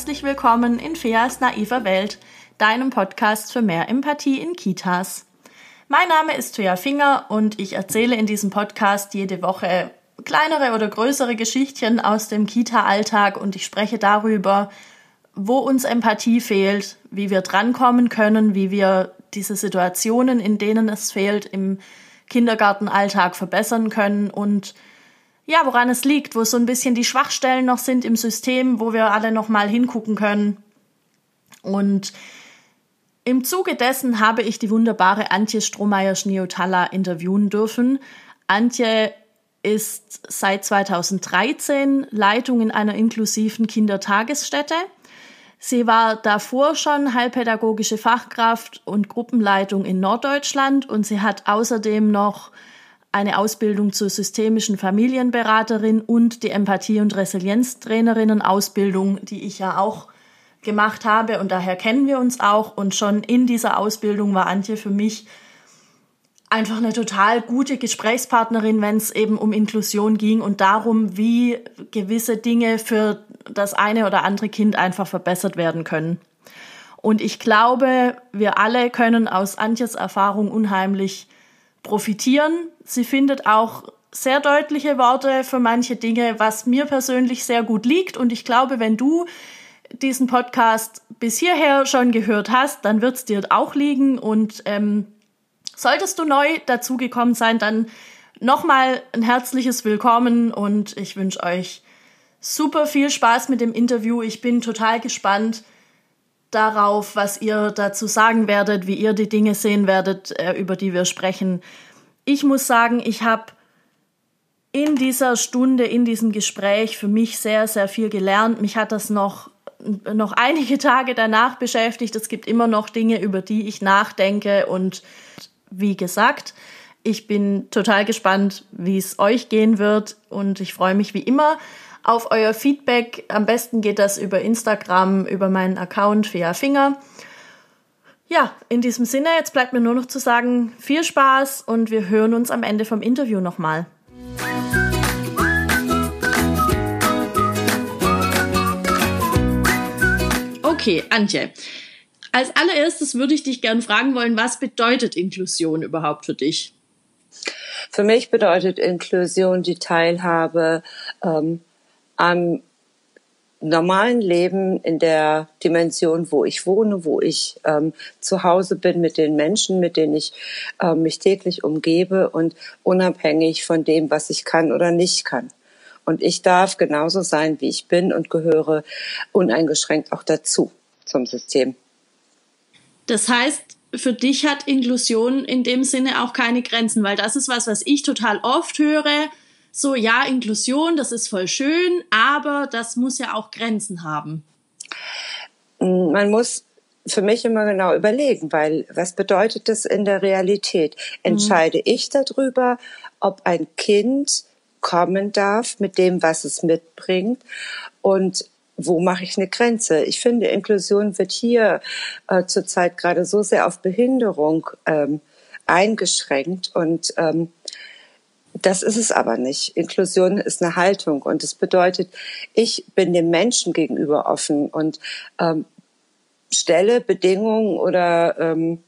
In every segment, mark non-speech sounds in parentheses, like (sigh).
herzlich willkommen in Feas naiver Welt, deinem Podcast für mehr Empathie in Kitas. Mein Name ist Thea Finger und ich erzähle in diesem Podcast jede Woche kleinere oder größere Geschichtchen aus dem Kita-Alltag und ich spreche darüber, wo uns Empathie fehlt, wie wir drankommen können, wie wir diese Situationen, in denen es fehlt, im Kindergartenalltag verbessern können und ja, woran es liegt, wo so ein bisschen die Schwachstellen noch sind im System, wo wir alle noch mal hingucken können. Und im Zuge dessen habe ich die wunderbare Antje Strohmeier-Schniotalla interviewen dürfen. Antje ist seit 2013 Leitung in einer inklusiven Kindertagesstätte. Sie war davor schon heilpädagogische Fachkraft und Gruppenleitung in Norddeutschland und sie hat außerdem noch eine Ausbildung zur systemischen Familienberaterin und die Empathie- und Resilienztrainerinnen-Ausbildung, die ich ja auch gemacht habe und daher kennen wir uns auch und schon in dieser Ausbildung war Antje für mich einfach eine total gute Gesprächspartnerin, wenn es eben um Inklusion ging und darum, wie gewisse Dinge für das eine oder andere Kind einfach verbessert werden können. Und ich glaube, wir alle können aus Antjes Erfahrung unheimlich profitieren. Sie findet auch sehr deutliche Worte für manche Dinge, was mir persönlich sehr gut liegt. Und ich glaube, wenn du diesen Podcast bis hierher schon gehört hast, dann wird es dir auch liegen. Und ähm, solltest du neu dazugekommen sein, dann nochmal ein herzliches Willkommen und ich wünsche euch super viel Spaß mit dem Interview. Ich bin total gespannt darauf, was ihr dazu sagen werdet, wie ihr die Dinge sehen werdet, äh, über die wir sprechen. Ich muss sagen, ich habe in dieser Stunde, in diesem Gespräch für mich sehr, sehr viel gelernt. Mich hat das noch, noch einige Tage danach beschäftigt. Es gibt immer noch Dinge, über die ich nachdenke. Und wie gesagt, ich bin total gespannt, wie es euch gehen wird. Und ich freue mich wie immer auf euer Feedback. Am besten geht das über Instagram, über meinen Account Fea Finger. Ja, in diesem Sinne, jetzt bleibt mir nur noch zu sagen, viel Spaß und wir hören uns am Ende vom Interview nochmal. Okay, Antje. Als allererstes würde ich dich gerne fragen wollen, was bedeutet Inklusion überhaupt für dich? Für mich bedeutet Inklusion die Teilhabe ähm, am normalen Leben in der Dimension, wo ich wohne, wo ich ähm, zu Hause bin mit den Menschen, mit denen ich äh, mich täglich umgebe und unabhängig von dem, was ich kann oder nicht kann. Und ich darf genauso sein, wie ich bin und gehöre uneingeschränkt auch dazu zum System. Das heißt, für dich hat Inklusion in dem Sinne auch keine Grenzen, weil das ist was, was ich total oft höre so, ja, Inklusion, das ist voll schön, aber das muss ja auch Grenzen haben. Man muss für mich immer genau überlegen, weil was bedeutet das in der Realität? Entscheide mhm. ich darüber, ob ein Kind kommen darf mit dem, was es mitbringt und wo mache ich eine Grenze? Ich finde, Inklusion wird hier äh, zurzeit gerade so sehr auf Behinderung ähm, eingeschränkt und ähm, das ist es aber nicht. Inklusion ist eine Haltung und es bedeutet, ich bin dem Menschen gegenüber offen und ähm, stelle Bedingungen oder ähm,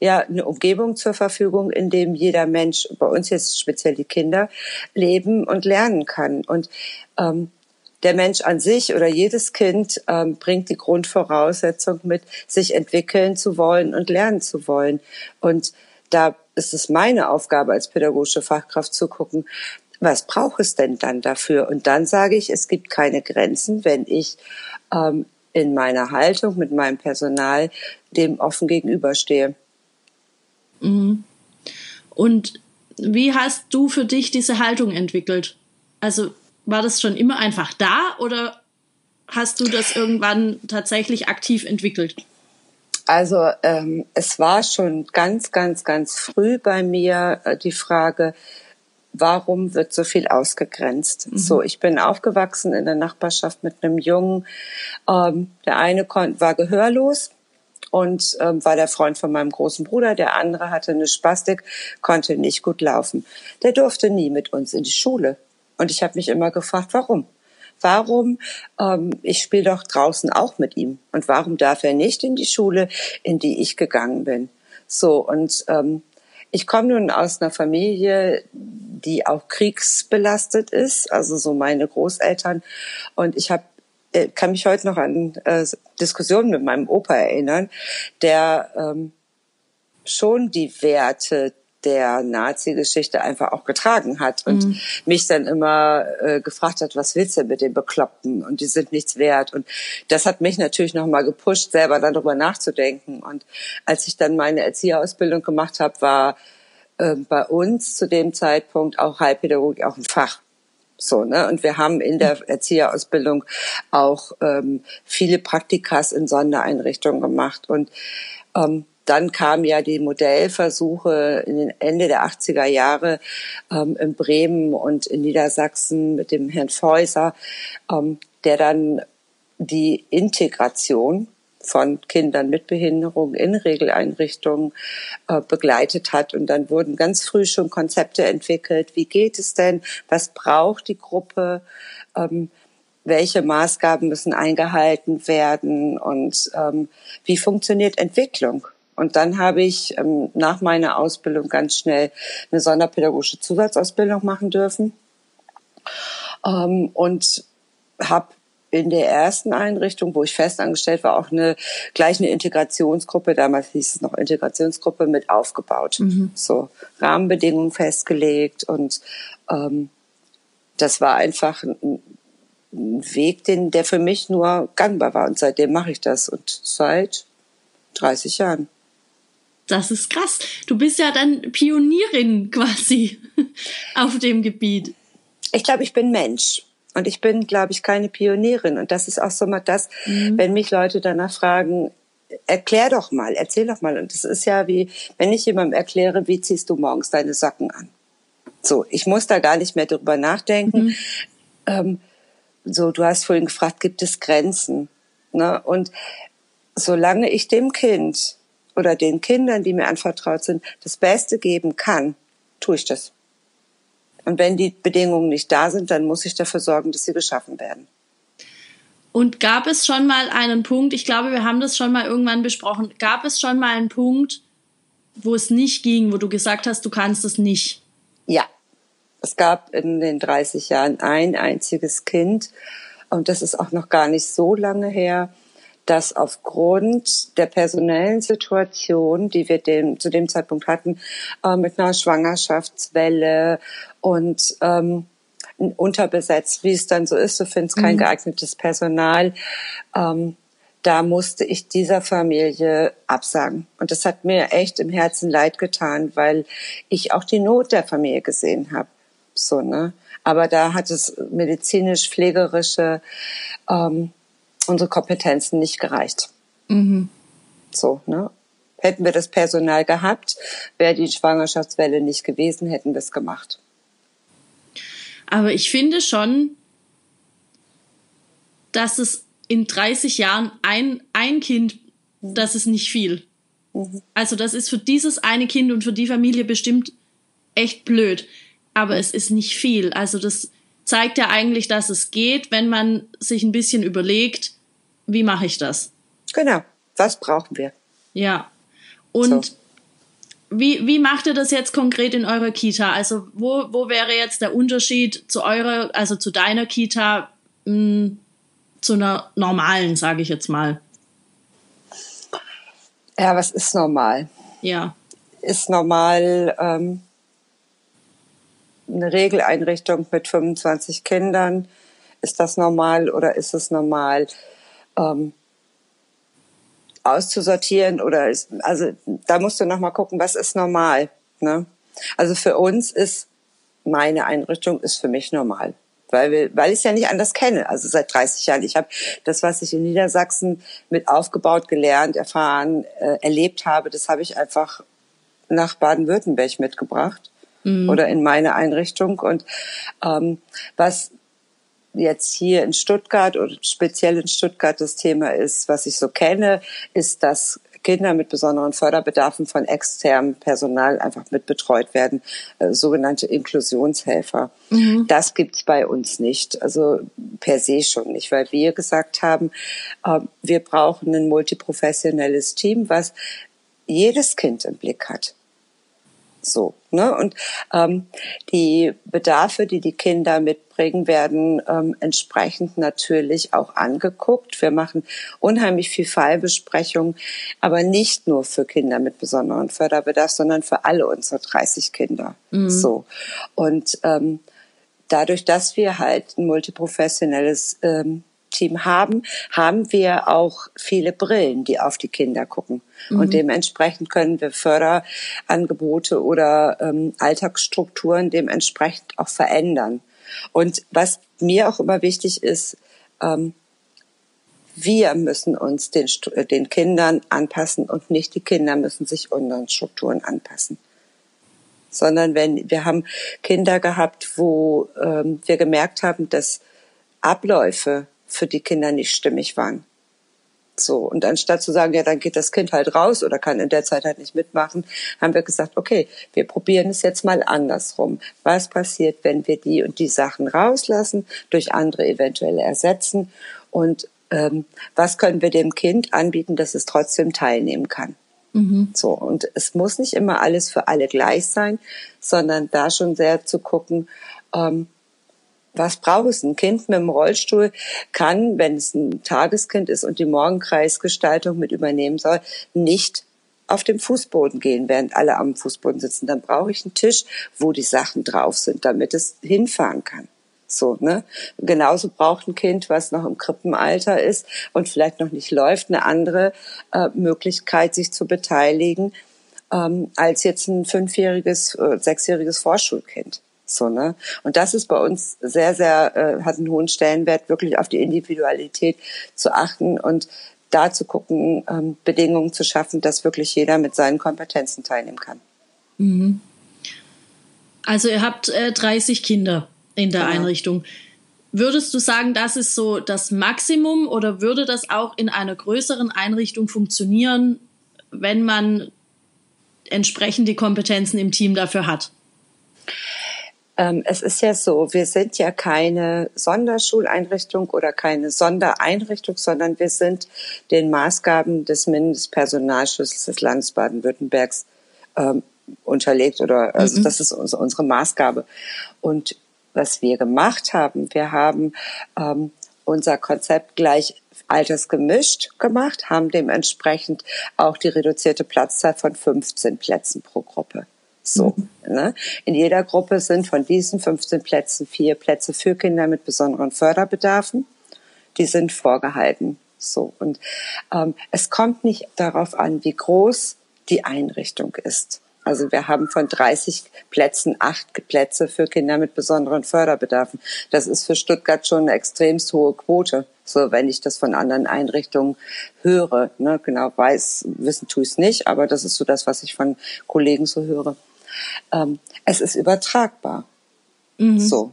ja eine Umgebung zur Verfügung, in dem jeder Mensch, bei uns jetzt speziell die Kinder, leben und lernen kann. Und ähm, der Mensch an sich oder jedes Kind ähm, bringt die Grundvoraussetzung mit, sich entwickeln zu wollen und lernen zu wollen. Und da ist es meine Aufgabe als pädagogische Fachkraft zu gucken, was braucht es denn dann dafür? Und dann sage ich, es gibt keine Grenzen, wenn ich ähm, in meiner Haltung mit meinem Personal dem offen gegenüberstehe. Mhm. Und wie hast du für dich diese Haltung entwickelt? Also war das schon immer einfach da oder hast du das irgendwann tatsächlich aktiv entwickelt? Also ähm, es war schon ganz, ganz, ganz früh bei mir äh, die Frage, warum wird so viel ausgegrenzt? Mhm. So, ich bin aufgewachsen in der Nachbarschaft mit einem Jungen. Ähm, der eine war gehörlos und ähm, war der Freund von meinem großen Bruder. Der andere hatte eine Spastik, konnte nicht gut laufen. Der durfte nie mit uns in die Schule. Und ich habe mich immer gefragt, warum? Warum? Ähm, ich spiele doch draußen auch mit ihm. Und warum darf er nicht in die Schule, in die ich gegangen bin? So, und ähm, ich komme nun aus einer Familie, die auch kriegsbelastet ist, also so meine Großeltern. Und ich habe äh, kann mich heute noch an äh, Diskussionen mit meinem Opa erinnern, der ähm, schon die Werte der Nazi-Geschichte einfach auch getragen hat und mhm. mich dann immer äh, gefragt hat, was willst du mit den Bekloppten und die sind nichts wert und das hat mich natürlich noch mal gepusht, selber darüber nachzudenken und als ich dann meine Erzieherausbildung gemacht habe, war äh, bei uns zu dem Zeitpunkt auch Heilpädagogik auch ein Fach. So, ne? Und wir haben in der Erzieherausbildung auch ähm, viele Praktikas in Sondereinrichtungen gemacht. Und ähm, dann kamen ja die Modellversuche in den Ende der 80er Jahre ähm, in Bremen und in Niedersachsen mit dem Herrn Feuser, ähm, der dann die Integration von Kindern mit Behinderung in Regeleinrichtungen äh, begleitet hat. Und dann wurden ganz früh schon Konzepte entwickelt. Wie geht es denn? Was braucht die Gruppe? Ähm, welche Maßgaben müssen eingehalten werden? Und ähm, wie funktioniert Entwicklung? Und dann habe ich ähm, nach meiner Ausbildung ganz schnell eine sonderpädagogische Zusatzausbildung machen dürfen ähm, und habe in der ersten Einrichtung, wo ich festangestellt war, auch eine gleich eine Integrationsgruppe, damals hieß es noch Integrationsgruppe, mit aufgebaut. Mhm. So Rahmenbedingungen festgelegt und ähm, das war einfach ein, ein Weg, den, der für mich nur gangbar war. Und seitdem mache ich das. Und seit 30 Jahren. Das ist krass. Du bist ja dann Pionierin quasi (laughs) auf dem Gebiet. Ich glaube, ich bin Mensch. Und ich bin, glaube ich, keine Pionierin. Und das ist auch so mal das, mhm. wenn mich Leute danach fragen, erklär doch mal, erzähl doch mal. Und das ist ja wie, wenn ich jemandem erkläre, wie ziehst du morgens deine Socken an? So, ich muss da gar nicht mehr drüber nachdenken. Mhm. Ähm, so, du hast vorhin gefragt, gibt es Grenzen? Ne? Und solange ich dem Kind oder den Kindern, die mir anvertraut sind, das Beste geben kann, tue ich das. Und wenn die Bedingungen nicht da sind, dann muss ich dafür sorgen, dass sie geschaffen werden. Und gab es schon mal einen Punkt, ich glaube, wir haben das schon mal irgendwann besprochen, gab es schon mal einen Punkt, wo es nicht ging, wo du gesagt hast, du kannst es nicht? Ja, es gab in den 30 Jahren ein einziges Kind und das ist auch noch gar nicht so lange her, dass aufgrund der personellen Situation, die wir dem, zu dem Zeitpunkt hatten, äh, mit einer Schwangerschaftswelle und ähm, unterbesetzt, wie es dann so ist, du findest kein mhm. geeignetes Personal, ähm, da musste ich dieser Familie absagen. Und das hat mir echt im Herzen leid getan, weil ich auch die Not der Familie gesehen habe. So, ne? Aber da hat es medizinisch-pflegerische ähm, unsere Kompetenzen nicht gereicht. Mhm. So, ne? Hätten wir das Personal gehabt, wäre die Schwangerschaftswelle nicht gewesen, hätten wir es gemacht. Aber ich finde schon, dass es in 30 Jahren ein, ein Kind, das ist nicht viel. Mhm. Also das ist für dieses eine Kind und für die Familie bestimmt echt blöd. Aber es ist nicht viel. Also das zeigt ja eigentlich, dass es geht, wenn man sich ein bisschen überlegt, wie mache ich das? Genau, was brauchen wir? Ja. Und so. wie, wie macht ihr das jetzt konkret in eurer Kita? Also wo, wo wäre jetzt der Unterschied zu eurer, also zu deiner Kita, mh, hm, zu einer normalen, sage ich jetzt mal? Ja, was ist normal? Ja. Ist normal ähm, eine Regeleinrichtung mit 25 Kindern? Ist das normal oder ist es normal, ähm, auszusortieren oder ist, also da musst du noch mal gucken, was ist normal. Ne? Also für uns ist meine Einrichtung ist für mich normal, weil wir, weil ich es ja nicht anders kenne. Also seit 30 Jahren. Ich habe das, was ich in Niedersachsen mit aufgebaut, gelernt, erfahren, äh, erlebt habe, das habe ich einfach nach Baden-Württemberg mitgebracht mhm. oder in meine Einrichtung. Und ähm, was jetzt hier in Stuttgart oder speziell in Stuttgart das Thema ist, was ich so kenne, ist, dass Kinder mit besonderen Förderbedarfen von externem Personal einfach mit betreut werden, äh, sogenannte Inklusionshelfer. Mhm. Das gibt's bei uns nicht, also per se schon nicht, weil wir gesagt haben, äh, wir brauchen ein multiprofessionelles Team, was jedes Kind im Blick hat. So, ne? Und ähm, die Bedarfe, die die Kinder mitbringen, werden ähm, entsprechend natürlich auch angeguckt. Wir machen unheimlich viel Fallbesprechung, aber nicht nur für Kinder mit besonderen Förderbedarf, sondern für alle unsere 30 Kinder. Mhm. So und ähm, dadurch, dass wir halt ein multiprofessionelles ähm, Team haben, haben wir auch viele Brillen, die auf die Kinder gucken. Mhm. Und dementsprechend können wir Förderangebote oder ähm, Alltagsstrukturen dementsprechend auch verändern. Und was mir auch immer wichtig ist, ähm, wir müssen uns den, den Kindern anpassen und nicht die Kinder müssen sich unseren Strukturen anpassen sondern wenn wir haben Kinder gehabt, wo ähm, wir gemerkt haben, dass Abläufe für die Kinder nicht stimmig waren. So, und anstatt zu sagen, ja, dann geht das Kind halt raus oder kann in der Zeit halt nicht mitmachen, haben wir gesagt, okay, wir probieren es jetzt mal andersrum. Was passiert, wenn wir die und die Sachen rauslassen, durch andere eventuell ersetzen und ähm, was können wir dem Kind anbieten, dass es trotzdem teilnehmen kann? Mhm. So, und es muss nicht immer alles für alle gleich sein, sondern da schon sehr zu gucken, ähm, was braucht es? Ein Kind mit dem Rollstuhl kann, wenn es ein Tageskind ist und die Morgenkreisgestaltung mit übernehmen soll, nicht auf dem Fußboden gehen, während alle am Fußboden sitzen. Dann brauche ich einen Tisch, wo die Sachen drauf sind, damit es hinfahren kann. So, ne? Genauso braucht ein Kind, was noch im Krippenalter ist und vielleicht noch nicht läuft, eine andere äh, Möglichkeit, sich zu beteiligen, ähm, als jetzt ein fünfjähriges, äh, sechsjähriges Vorschulkind. So, ne? Und das ist bei uns sehr, sehr, äh, hat einen hohen Stellenwert, wirklich auf die Individualität zu achten und da zu gucken, ähm, Bedingungen zu schaffen, dass wirklich jeder mit seinen Kompetenzen teilnehmen kann. Mhm. Also ihr habt äh, 30 Kinder in der genau. Einrichtung. Würdest du sagen, das ist so das Maximum oder würde das auch in einer größeren Einrichtung funktionieren, wenn man entsprechend die Kompetenzen im Team dafür hat? Ähm, es ist ja so, wir sind ja keine Sonderschuleinrichtung oder keine Sondereinrichtung, sondern wir sind den Maßgaben des Mindestpersonalschlüssels des Landes Baden-Württembergs ähm, unterlegt oder also mhm. das ist unsere Maßgabe. Und was wir gemacht haben, wir haben ähm, unser Konzept gleich altersgemischt gemacht, haben dementsprechend auch die reduzierte Platzzahl von 15 Plätzen pro Gruppe. So. Ne? In jeder Gruppe sind von diesen 15 Plätzen vier Plätze für Kinder mit besonderen Förderbedarfen. Die sind vorgehalten. So. Und ähm, es kommt nicht darauf an, wie groß die Einrichtung ist. Also wir haben von 30 Plätzen acht Plätze für Kinder mit besonderen Förderbedarfen. Das ist für Stuttgart schon eine extremst hohe Quote. So, wenn ich das von anderen Einrichtungen höre. Ne, genau weiß, wissen tue ich es nicht, aber das ist so das, was ich von Kollegen so höre ähm, es ist übertragbar. Mhm. So.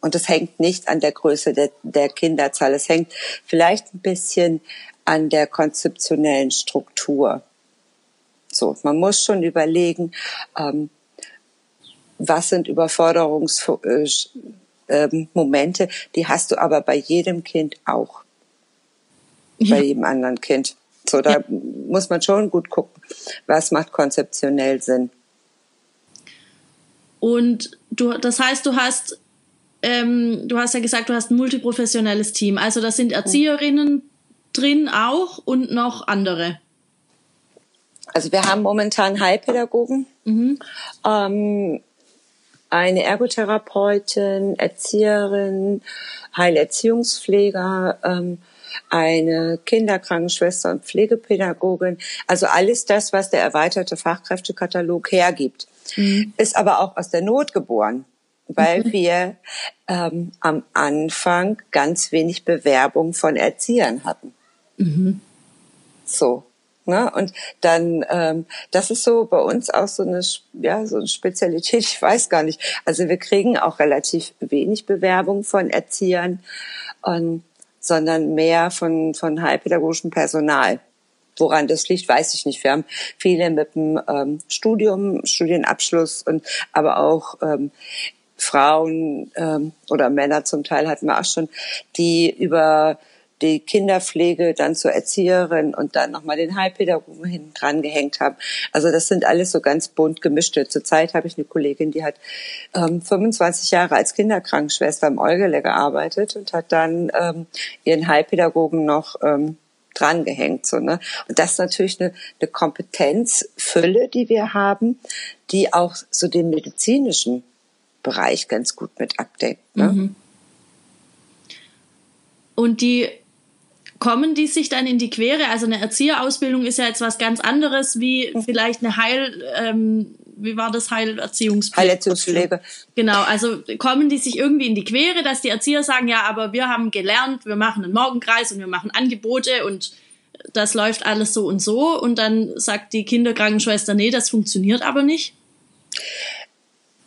Und es hängt nicht an der Größe der, der Kinderzahl. Es hängt vielleicht ein bisschen an der konzeptionellen Struktur. So, man muss schon überlegen, ähm, was sind Überforderungsmomente, äh, ähm, die hast du aber bei jedem Kind auch. Ja. Bei jedem anderen Kind. So, da ja. muss man schon gut gucken, was macht konzeptionell Sinn. Und du, das heißt, du hast, ähm, du hast ja gesagt, du hast ein multiprofessionelles Team. Also da sind Erzieherinnen drin auch und noch andere. Also wir haben momentan Heilpädagogen, mhm. ähm, eine Ergotherapeutin, Erzieherin, Heilerziehungspfleger, ähm, eine Kinderkrankenschwester und Pflegepädagogin. Also alles das, was der erweiterte Fachkräftekatalog hergibt mhm. ist aber auch aus der Not geboren, weil mhm. wir ähm, am Anfang ganz wenig Bewerbung von Erziehern hatten. Mhm. So. Ne? Und dann, ähm, das ist so bei uns auch so eine, ja, so eine Spezialität, (laughs) ich weiß gar nicht. Also wir kriegen auch relativ wenig Bewerbung von Erziehern, und, sondern mehr von, von heilpädagogischem Personal. Woran das liegt, weiß ich nicht. Wir haben viele mit dem ähm, Studium, Studienabschluss und aber auch ähm, Frauen ähm, oder Männer zum Teil hatten wir auch schon, die über die Kinderpflege dann zur Erzieherin und dann nochmal den Heilpädagogen hinten dran gehängt haben. Also das sind alles so ganz bunt gemischte. Zurzeit habe ich eine Kollegin, die hat ähm, 25 Jahre als Kinderkrankenschwester im Eugele gearbeitet und hat dann ähm, ihren Heilpädagogen noch ähm, dran gehängt. So, ne? Und das ist natürlich eine, eine Kompetenzfülle, die wir haben, die auch so den medizinischen Bereich ganz gut mit abdeckt. Ne? Mhm. Und die kommen die sich dann in die Quere? Also eine Erzieherausbildung ist ja jetzt was ganz anderes wie mhm. vielleicht eine Heil, ähm, wie war das Heilerziehungspflege? Heilerziehungspflege. Genau, also kommen die sich irgendwie in die Quere, dass die Erzieher sagen, ja, aber wir haben gelernt, wir machen einen Morgenkreis und wir machen Angebote und das läuft alles so und so und dann sagt die Kinderkrankenschwester, nee, das funktioniert aber nicht.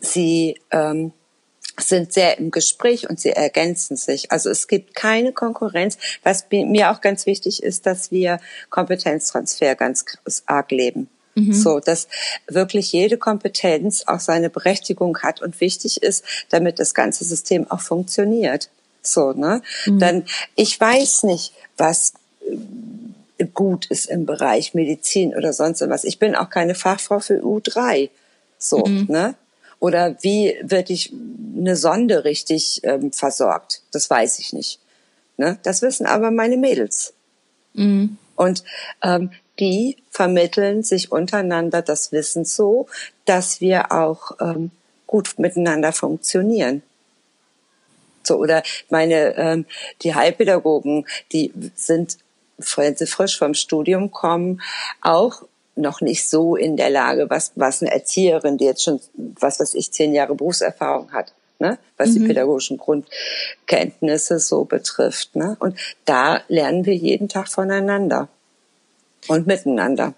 Sie ähm, sind sehr im Gespräch und sie ergänzen sich. Also es gibt keine Konkurrenz. Was mir auch ganz wichtig ist, dass wir Kompetenztransfer ganz arg leben. Mhm. So, dass wirklich jede Kompetenz auch seine Berechtigung hat und wichtig ist, damit das ganze System auch funktioniert. So, ne? Mhm. Dann, ich weiß nicht, was äh, gut ist im Bereich Medizin oder sonst was. Ich bin auch keine Fachfrau für U3. So, mhm. ne? Oder wie wird ich eine Sonde richtig ähm, versorgt? Das weiß ich nicht. Ne? Das wissen aber meine Mädels. Mhm. Und ähm, die vermitteln sich untereinander das Wissen so, dass wir auch ähm, gut miteinander funktionieren. So, oder meine, ähm, die Heilpädagogen, die sind, wenn sie frisch vom Studium kommen, auch noch nicht so in der Lage, was, was eine Erzieherin, die jetzt schon, was weiß ich, zehn Jahre Berufserfahrung hat, ne? was mhm. die pädagogischen Grundkenntnisse so betrifft. Ne? Und da lernen wir jeden Tag voneinander und miteinander.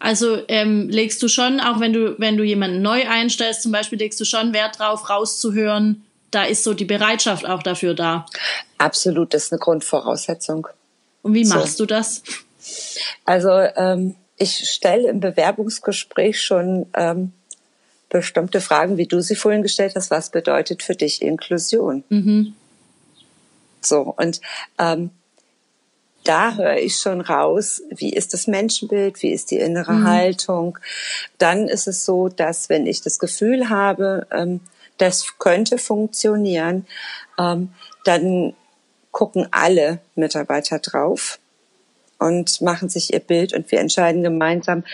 Also ähm, legst du schon, auch wenn du, wenn du jemanden neu einstellst, zum Beispiel, legst du schon Wert drauf, rauszuhören, da ist so die Bereitschaft auch dafür da. Absolut, das ist eine Grundvoraussetzung. Und wie machst so. du das? Also ähm, ich stelle im Bewerbungsgespräch schon ähm, bestimmte Fragen, wie du sie vorhin gestellt hast. Was bedeutet für dich Inklusion? Mhm. So und ähm, da höre ich schon raus, wie ist das Menschenbild, wie ist die innere mhm. Haltung. Dann ist es so, dass wenn ich das Gefühl habe, ähm, das könnte funktionieren, ähm, dann gucken alle Mitarbeiter drauf und machen sich ihr Bild und wir entscheiden gemeinsam,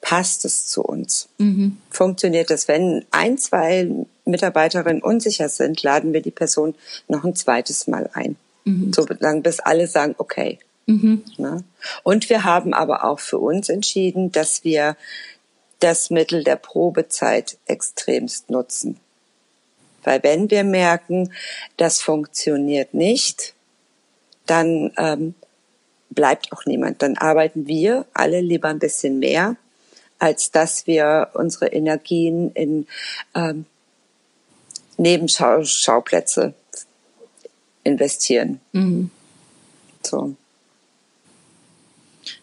passt es zu uns? Mhm. Funktioniert das? Wenn ein, zwei Mitarbeiterinnen unsicher sind, laden wir die Person noch ein zweites Mal ein. Mhm. So lange, bis alle sagen, okay. Mhm. Ne? Und wir haben aber auch für uns entschieden, dass wir das Mittel der Probezeit extremst nutzen. Weil wenn wir merken, das funktioniert nicht, dann ähm, bleibt auch niemand. Dann arbeiten wir alle lieber ein bisschen mehr, als dass wir unsere Energien in ähm, Nebenschauplätze investieren. Mhm. So.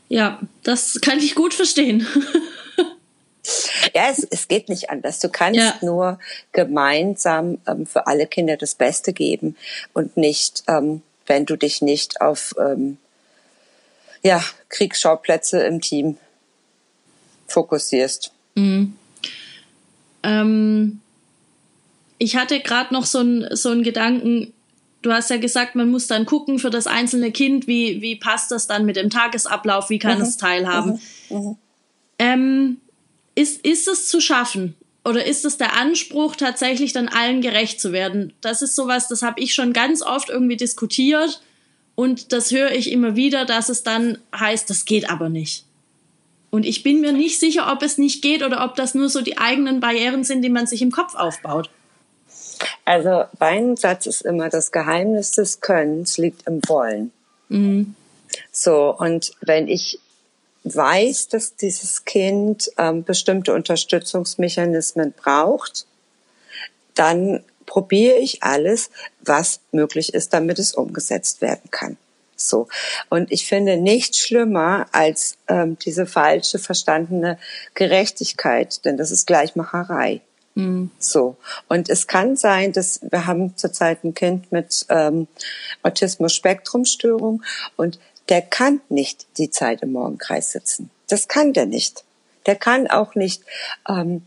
Ja, das kann ich gut verstehen. (laughs) ja, es, es geht nicht anders. Du kannst ja. nur gemeinsam ähm, für alle Kinder das Beste geben und nicht, ähm, wenn du dich nicht auf ähm, ja, Kriegsschauplätze im Team fokussierst. Mhm. Ähm, ich hatte gerade noch so einen so einen Gedanken. Du hast ja gesagt, man muss dann gucken für das einzelne Kind, wie, wie passt das dann mit dem Tagesablauf, wie kann mhm. es teilhaben. Mhm. mhm. Ähm, ist, ist es zu schaffen? Oder ist es der Anspruch, tatsächlich dann allen gerecht zu werden? Das ist sowas, das habe ich schon ganz oft irgendwie diskutiert und das höre ich immer wieder, dass es dann heißt, das geht aber nicht. Und ich bin mir nicht sicher, ob es nicht geht oder ob das nur so die eigenen Barrieren sind, die man sich im Kopf aufbaut. Also mein Satz ist immer, das Geheimnis des Könnens liegt im Wollen. Mhm. So, und wenn ich weiß, dass dieses Kind ähm, bestimmte Unterstützungsmechanismen braucht, dann probiere ich alles, was möglich ist, damit es umgesetzt werden kann. So. Und ich finde nichts schlimmer als ähm, diese falsche verstandene Gerechtigkeit, denn das ist Gleichmacherei. Mhm. So. Und es kann sein, dass wir haben zurzeit ein Kind mit ähm, Autismus-Spektrum-Störung und der kann nicht die Zeit im Morgenkreis sitzen. Das kann der nicht. Der kann auch nicht ähm,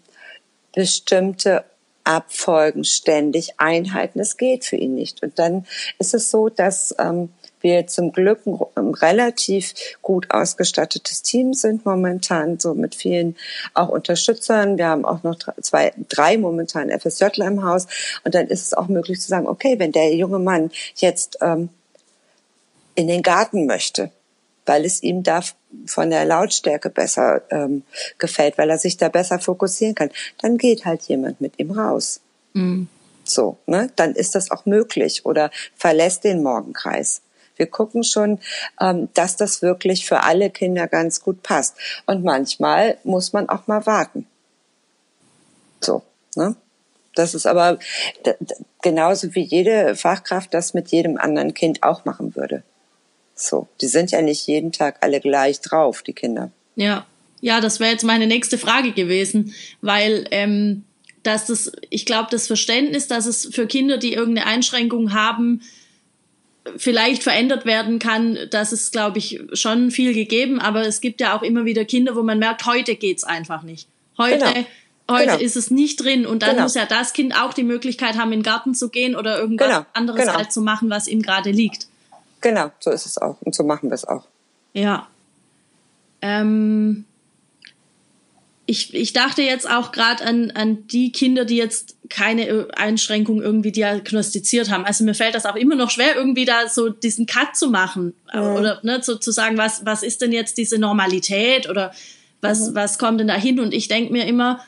bestimmte Abfolgen ständig einhalten. Das geht für ihn nicht. Und dann ist es so, dass ähm, wir zum Glück ein relativ gut ausgestattetes Team sind momentan, so mit vielen auch Unterstützern. Wir haben auch noch zwei, drei momentan FSJler im Haus. Und dann ist es auch möglich zu sagen, okay, wenn der junge Mann jetzt ähm, in den Garten möchte, weil es ihm da von der Lautstärke besser ähm, gefällt, weil er sich da besser fokussieren kann, dann geht halt jemand mit ihm raus. Mhm. So, ne? Dann ist das auch möglich oder verlässt den Morgenkreis. Wir gucken schon, ähm, dass das wirklich für alle Kinder ganz gut passt. Und manchmal muss man auch mal warten. So, ne? Das ist aber genauso wie jede Fachkraft das mit jedem anderen Kind auch machen würde. So, die sind ja nicht jeden Tag alle gleich drauf, die Kinder. Ja, ja, das wäre jetzt meine nächste Frage gewesen, weil ähm, dass das, ich glaube, das Verständnis, dass es für Kinder, die irgendeine Einschränkung haben, vielleicht verändert werden kann, das ist, glaube ich, schon viel gegeben. Aber es gibt ja auch immer wieder Kinder, wo man merkt, heute geht's einfach nicht. Heute, genau. heute genau. ist es nicht drin. Und dann genau. muss ja das Kind auch die Möglichkeit haben, in den Garten zu gehen oder irgendwas genau. anderes genau. halt zu machen, was ihm gerade liegt. Genau, so ist es auch. Und so machen wir es auch. Ja. Ähm, ich, ich dachte jetzt auch gerade an, an die Kinder, die jetzt keine Einschränkung irgendwie diagnostiziert haben. Also mir fällt das auch immer noch schwer, irgendwie da so diesen Cut zu machen. Mhm. Oder ne, so, zu sagen, was, was ist denn jetzt diese Normalität oder was, mhm. was kommt denn da hin? Und ich denke mir immer,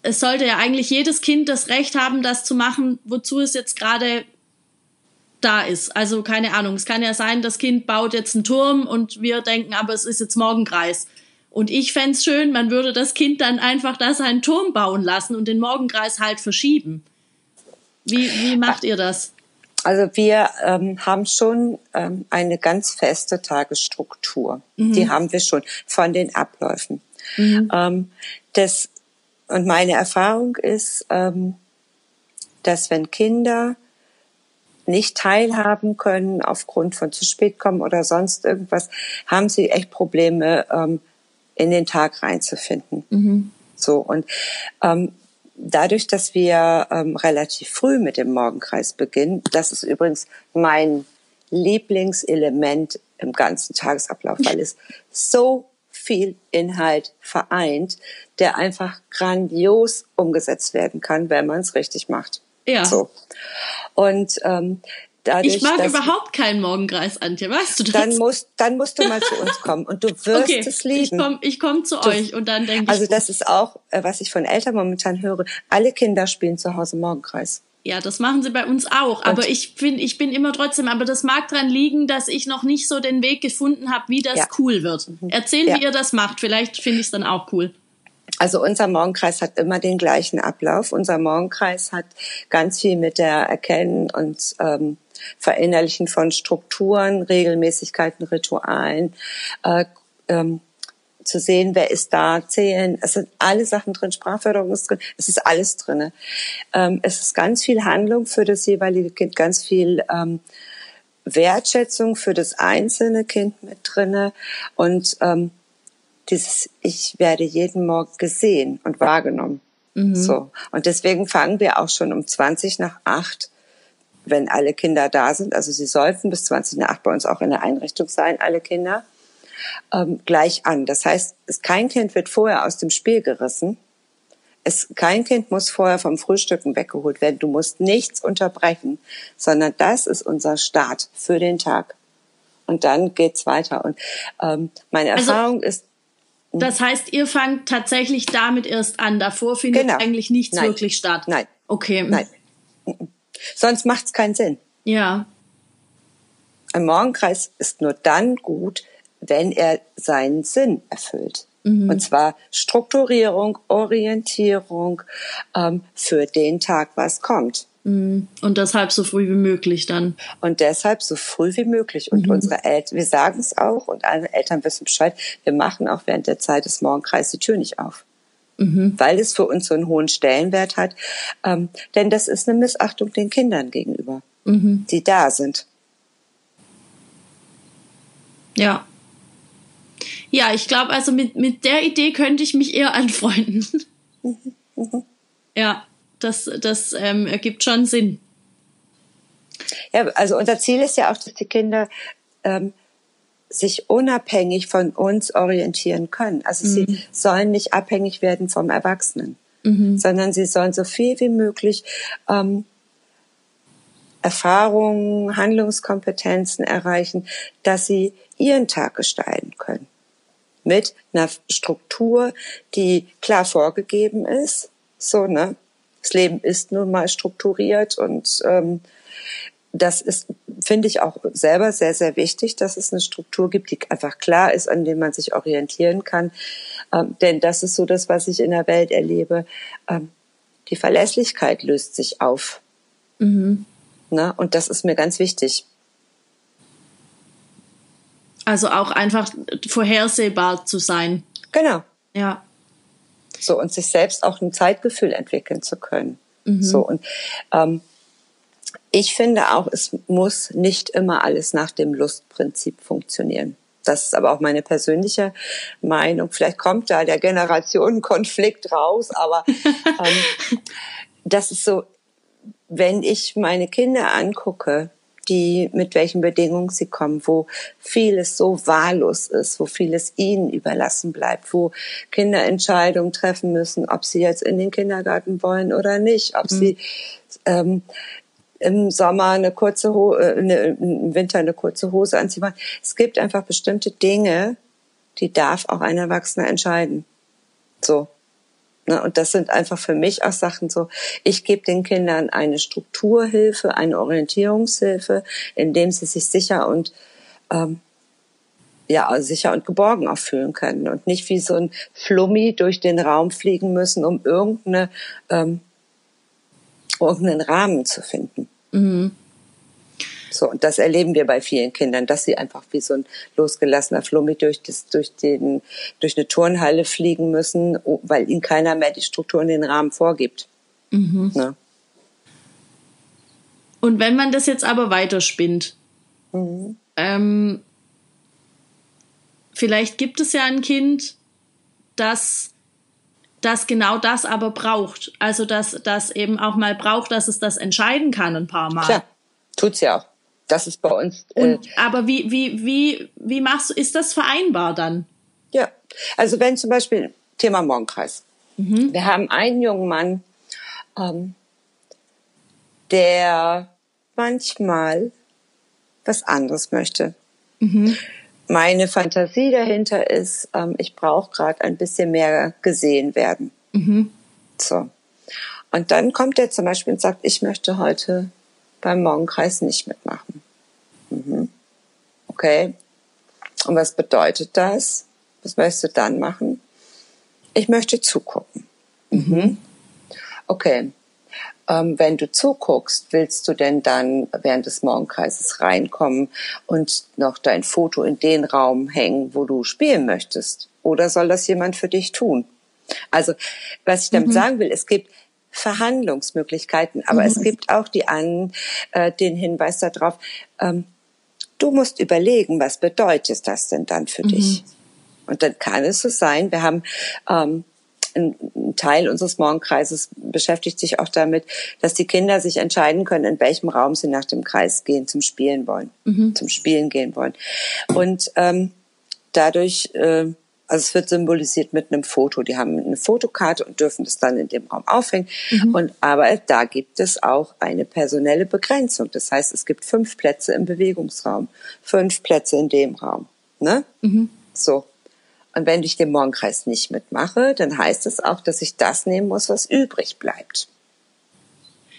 es sollte ja eigentlich jedes Kind das Recht haben, das zu machen, wozu es jetzt gerade da ist. Also keine Ahnung. Es kann ja sein, das Kind baut jetzt einen Turm und wir denken, aber es ist jetzt Morgenkreis. Und ich fände schön, man würde das Kind dann einfach da seinen Turm bauen lassen und den Morgenkreis halt verschieben. Wie, wie macht ihr das? Also wir ähm, haben schon ähm, eine ganz feste Tagesstruktur. Mhm. Die haben wir schon von den Abläufen. Mhm. Ähm, das, und meine Erfahrung ist, ähm, dass wenn Kinder nicht teilhaben können aufgrund von zu spät kommen oder sonst irgendwas, haben sie echt Probleme, ähm, in den Tag reinzufinden. Mhm. So und ähm, dadurch, dass wir ähm, relativ früh mit dem Morgenkreis beginnen, das ist übrigens mein Lieblingselement im ganzen Tagesablauf, weil es so viel Inhalt vereint, der einfach grandios umgesetzt werden kann, wenn man es richtig macht. Ja. So. Und ähm, dadurch, ich mag überhaupt keinen Morgenkreis, Antje, weißt du das? Dann musst, dann musst du mal zu uns kommen und du (laughs) wirst okay, es lieben. Ich komme ich komm zu du, euch und dann denke ich. Also das ist auch, äh, was ich von Eltern momentan höre. Alle Kinder spielen zu Hause Morgenkreis. Ja, das machen sie bei uns auch. Und aber ich finde, ich bin immer trotzdem, aber das mag dran liegen, dass ich noch nicht so den Weg gefunden habe, wie das ja. cool wird. Mhm. Erzähl, ja. wie ihr das macht. Vielleicht finde ich es dann auch cool. Also unser Morgenkreis hat immer den gleichen Ablauf. Unser Morgenkreis hat ganz viel mit der Erkennen und ähm, Verinnerlichen von Strukturen, Regelmäßigkeiten, Ritualen, äh, ähm, zu sehen, wer ist da, zählen. Es sind alle Sachen drin, Sprachförderung ist drin, es ist alles drin. Ähm, es ist ganz viel Handlung für das jeweilige Kind, ganz viel ähm, Wertschätzung für das einzelne Kind mit drinne und ähm, dieses, ich werde jeden Morgen gesehen und wahrgenommen. Mhm. So. Und deswegen fangen wir auch schon um 20 nach 8, wenn alle Kinder da sind. Also sie sollten bis 20 nach 8 bei uns auch in der Einrichtung sein, alle Kinder, ähm, gleich an. Das heißt, es, kein Kind wird vorher aus dem Spiel gerissen. Es, kein Kind muss vorher vom Frühstücken weggeholt werden. Du musst nichts unterbrechen, sondern das ist unser Start für den Tag. Und dann geht's weiter. Und ähm, meine also, Erfahrung ist, das heißt, ihr fangt tatsächlich damit erst an. Davor findet genau. eigentlich nichts Nein. wirklich statt. Nein. Okay. Nein. Sonst macht es keinen Sinn. Ja. Ein Morgenkreis ist nur dann gut, wenn er seinen Sinn erfüllt. Mhm. Und zwar Strukturierung, Orientierung ähm, für den Tag, was kommt. Mhm. Und deshalb so früh wie möglich dann. Und deshalb so früh wie möglich. Und mhm. unsere Eltern, wir sagen es auch und alle Eltern wissen Bescheid, wir machen auch während der Zeit des Morgenkreises die Tür nicht auf. Mhm. Weil es für uns so einen hohen Stellenwert hat. Ähm, denn das ist eine Missachtung den Kindern gegenüber, mhm. die da sind. Ja. Ja, ich glaube, also mit, mit der Idee könnte ich mich eher (laughs) anfreunden. Mhm. Ja das, das ähm, ergibt schon Sinn. Ja, also unser Ziel ist ja auch, dass die Kinder ähm, sich unabhängig von uns orientieren können. Also mhm. sie sollen nicht abhängig werden vom Erwachsenen, mhm. sondern sie sollen so viel wie möglich ähm, Erfahrungen, Handlungskompetenzen erreichen, dass sie ihren Tag gestalten können. Mit einer Struktur, die klar vorgegeben ist, so, ne? Das Leben ist nun mal strukturiert und ähm, das ist, finde ich auch selber sehr, sehr wichtig, dass es eine Struktur gibt, die einfach klar ist, an dem man sich orientieren kann. Ähm, denn das ist so das, was ich in der Welt erlebe. Ähm, die Verlässlichkeit löst sich auf. Mhm. Na, und das ist mir ganz wichtig. Also auch einfach vorhersehbar zu sein. Genau. Ja. So und sich selbst auch ein Zeitgefühl entwickeln zu können. Mhm. So und ähm, ich finde auch, es muss nicht immer alles nach dem Lustprinzip funktionieren. Das ist aber auch meine persönliche Meinung. Vielleicht kommt da der Generationenkonflikt raus, aber (laughs) ähm, das ist so, wenn ich meine Kinder angucke, die, mit welchen Bedingungen sie kommen, wo vieles so wahllos ist, wo vieles ihnen überlassen bleibt, wo Kinder Entscheidungen treffen müssen, ob sie jetzt in den Kindergarten wollen oder nicht, ob mhm. sie ähm, im Sommer eine kurze Hose, äh, im Winter eine kurze Hose anziehen. Es gibt einfach bestimmte Dinge, die darf auch ein Erwachsener entscheiden. So. Ne, und das sind einfach für mich auch Sachen so, ich gebe den Kindern eine Strukturhilfe, eine Orientierungshilfe, indem sie sich sicher und ähm, ja, sicher und geborgen auch fühlen können und nicht wie so ein Flummi durch den Raum fliegen müssen, um irgendeine, ähm, irgendeinen Rahmen zu finden. Mhm. So, und das erleben wir bei vielen Kindern, dass sie einfach wie so ein losgelassener Flummi durch, das, durch, den, durch eine Turnhalle fliegen müssen, weil ihnen keiner mehr die Struktur und den Rahmen vorgibt. Mhm. Ne? Und wenn man das jetzt aber weiterspinnt, mhm. ähm, vielleicht gibt es ja ein Kind, das das genau das aber braucht. Also dass das eben auch mal braucht, dass es das entscheiden kann ein paar Mal. Klar, tut's ja auch das ist bei uns. Äh, Und, aber wie, wie, wie, wie machst du, ist das vereinbar dann? Ja, also wenn zum Beispiel Thema Morgenkreis. Mhm. Wir haben einen jungen Mann, ähm, der manchmal was anderes möchte. Mhm. Meine Fantasie dahinter ist, ähm, ich brauche gerade ein bisschen mehr gesehen werden. Mhm. So. Und dann kommt er zum Beispiel und sagt, ich möchte heute beim Morgenkreis nicht mitmachen. Mhm. Okay. Und was bedeutet das? Was möchtest du dann machen? Ich möchte zugucken. Mhm. Okay. Ähm, wenn du zuguckst, willst du denn dann während des Morgenkreises reinkommen und noch dein Foto in den Raum hängen, wo du spielen möchtest? Oder soll das jemand für dich tun? Also, was ich damit mhm. sagen will, es gibt Verhandlungsmöglichkeiten, aber mhm. es gibt auch die an, äh, den Hinweis darauf, ähm, du musst überlegen, was bedeutet das denn dann für mhm. dich? Und dann kann es so sein, wir haben ähm, ein Teil unseres Morgenkreises beschäftigt sich auch damit, dass die Kinder sich entscheiden können, in welchem Raum sie nach dem Kreis gehen, zum Spielen wollen, mhm. zum Spielen gehen wollen. Und ähm, dadurch äh, also es wird symbolisiert mit einem Foto. Die haben eine Fotokarte und dürfen das dann in dem Raum aufhängen. Mhm. Und aber da gibt es auch eine personelle Begrenzung. Das heißt, es gibt fünf Plätze im Bewegungsraum, fünf Plätze in dem Raum. Ne? Mhm. So. Und wenn ich den Morgenkreis nicht mitmache, dann heißt es auch, dass ich das nehmen muss, was übrig bleibt.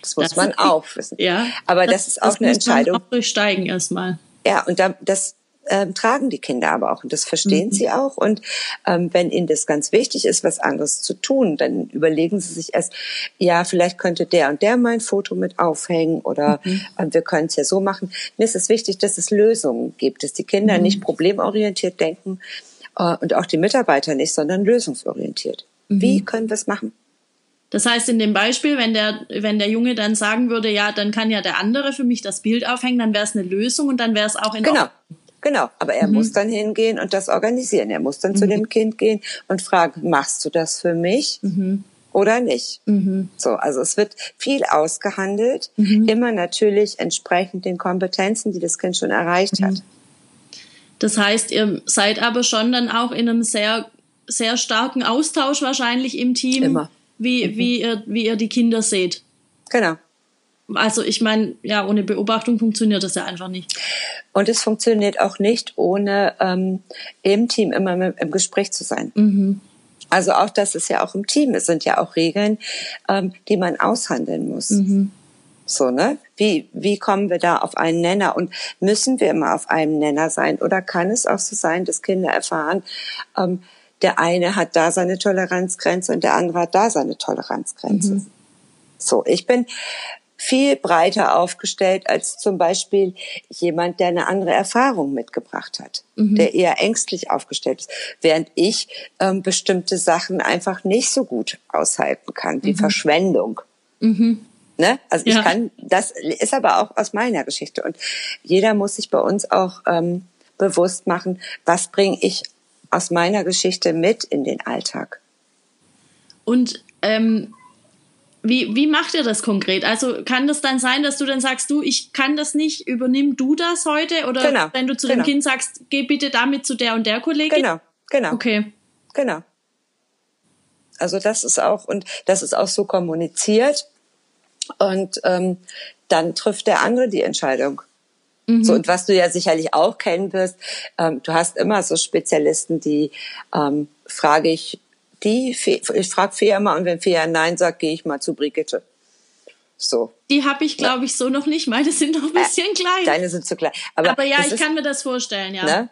Das muss das man auch wissen. Ja. Aber das, das ist auch das eine Entscheidung. Man auch durchsteigen erstmal. Ja, und da, das ähm, tragen die Kinder aber auch und das verstehen mhm. sie auch. Und ähm, wenn ihnen das ganz wichtig ist, was anderes zu tun, dann überlegen sie sich erst, ja, vielleicht könnte der und der mein Foto mit aufhängen oder mhm. äh, wir können es ja so machen. Mir ist es wichtig, dass es Lösungen gibt, dass die Kinder mhm. nicht problemorientiert denken und auch die Mitarbeiter nicht, sondern lösungsorientiert. Wie mhm. können wir es machen? Das heißt, in dem Beispiel, wenn der, wenn der Junge dann sagen würde, ja, dann kann ja der andere für mich das Bild aufhängen, dann wäre es eine Lösung und dann wäre es auch in Genau. Ordnung. Genau, aber er mhm. muss dann hingehen und das organisieren. Er muss dann mhm. zu dem Kind gehen und fragen, machst du das für mich mhm. oder nicht? Mhm. So, also es wird viel ausgehandelt, mhm. immer natürlich entsprechend den Kompetenzen, die das Kind schon erreicht hat. Mhm. Das heißt, ihr seid aber schon dann auch in einem sehr, sehr starken Austausch wahrscheinlich im Team, immer. Wie, wie, ihr, wie ihr die Kinder seht. Genau. Also ich meine, ja, ohne Beobachtung funktioniert das ja einfach nicht. Und es funktioniert auch nicht, ohne ähm, im Team immer im Gespräch zu sein. Mhm. Also auch, dass es ja auch im Team ist, sind ja auch Regeln, ähm, die man aushandeln muss. Mhm. So, ne? Wie, wie kommen wir da auf einen Nenner? Und müssen wir immer auf einem Nenner sein? Oder kann es auch so sein, dass Kinder erfahren, ähm, der eine hat da seine Toleranzgrenze und der andere hat da seine Toleranzgrenze. Mhm. So, ich bin viel breiter aufgestellt als zum Beispiel jemand, der eine andere Erfahrung mitgebracht hat, mhm. der eher ängstlich aufgestellt ist, während ich ähm, bestimmte Sachen einfach nicht so gut aushalten kann, wie mhm. Verschwendung. Mhm. Ne? Also ja. ich kann, das ist aber auch aus meiner Geschichte und jeder muss sich bei uns auch ähm, bewusst machen, was bringe ich aus meiner Geschichte mit in den Alltag. Und ähm, wie, wie macht ihr das konkret? Also kann das dann sein, dass du dann sagst, du, ich kann das nicht, übernimm du das heute? Oder genau, wenn du zu genau. dem Kind sagst, geh bitte damit zu der und der Kollegin? Genau, genau. Okay. Genau. Also das ist auch, und das ist auch so kommuniziert. Und ähm, dann trifft der andere die Entscheidung. Mhm. So, und was du ja sicherlich auch kennen wirst, ähm, du hast immer so Spezialisten, die ähm, frage ich die, ich frage Fia mal und wenn Fia Nein sagt, gehe ich mal zu Brigitte. So. Die habe ich, glaube ich, so noch nicht. Meine sind noch ein bisschen klein. Deine sind zu klein. Aber, Aber ja, ich ist, kann mir das vorstellen, ja. Ne?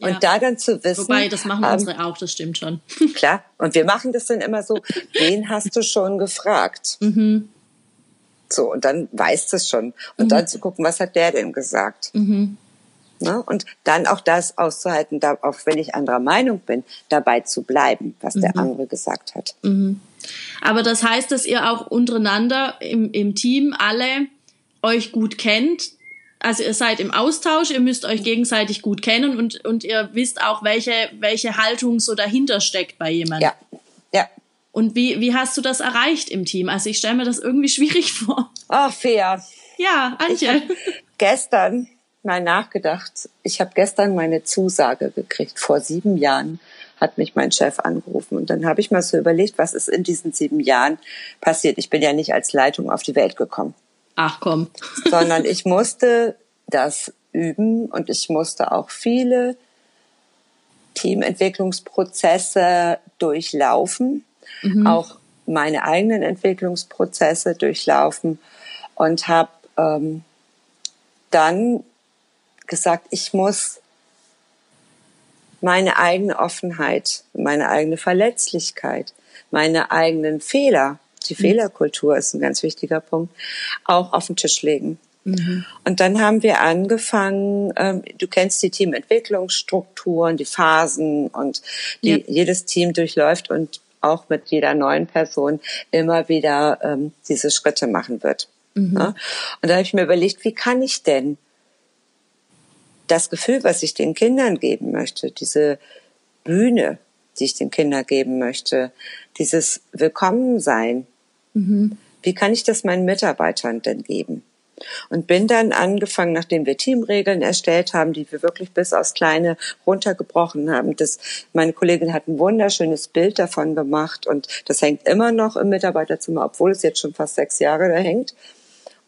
Und ja. da dann zu wissen. Wobei, das machen ähm, unsere auch, das stimmt schon. (laughs) Klar. Und wir machen das dann immer so, wen hast du schon gefragt? Mhm. So, und dann weißt du es schon. Und mhm. dann zu gucken, was hat der denn gesagt? Mhm. Ne? Und dann auch das auszuhalten, da, auch wenn ich anderer Meinung bin, dabei zu bleiben, was mhm. der andere gesagt hat. Mhm. Aber das heißt, dass ihr auch untereinander im, im Team alle euch gut kennt. Also ihr seid im Austausch, ihr müsst euch gegenseitig gut kennen und, und ihr wisst auch, welche, welche Haltung so dahinter steckt bei jemandem. Ja, ja. Und wie, wie hast du das erreicht im Team? Also ich stelle mir das irgendwie (laughs) schwierig vor. Ach, fair. Ja, Antje. Gestern mal nachgedacht. Ich habe gestern meine Zusage gekriegt. Vor sieben Jahren hat mich mein Chef angerufen. Und dann habe ich mal so überlegt, was ist in diesen sieben Jahren passiert. Ich bin ja nicht als Leitung auf die Welt gekommen. Ach komm. (laughs) sondern ich musste das üben und ich musste auch viele Teamentwicklungsprozesse durchlaufen, mhm. auch meine eigenen Entwicklungsprozesse durchlaufen und habe ähm, dann gesagt, ich muss meine eigene Offenheit, meine eigene Verletzlichkeit, meine eigenen Fehler, die mhm. Fehlerkultur ist ein ganz wichtiger Punkt, auch auf den Tisch legen. Mhm. Und dann haben wir angefangen, ähm, du kennst die Teamentwicklungsstrukturen, die Phasen und die, ja. jedes Team durchläuft und auch mit jeder neuen Person immer wieder ähm, diese Schritte machen wird. Mhm. Ja? Und da habe ich mir überlegt, wie kann ich denn das Gefühl, was ich den Kindern geben möchte, diese Bühne, die ich den Kindern geben möchte, dieses Willkommensein, mhm. wie kann ich das meinen Mitarbeitern denn geben? Und bin dann angefangen, nachdem wir Teamregeln erstellt haben, die wir wirklich bis aufs Kleine runtergebrochen haben. Das, meine Kollegin hat ein wunderschönes Bild davon gemacht und das hängt immer noch im Mitarbeiterzimmer, obwohl es jetzt schon fast sechs Jahre da hängt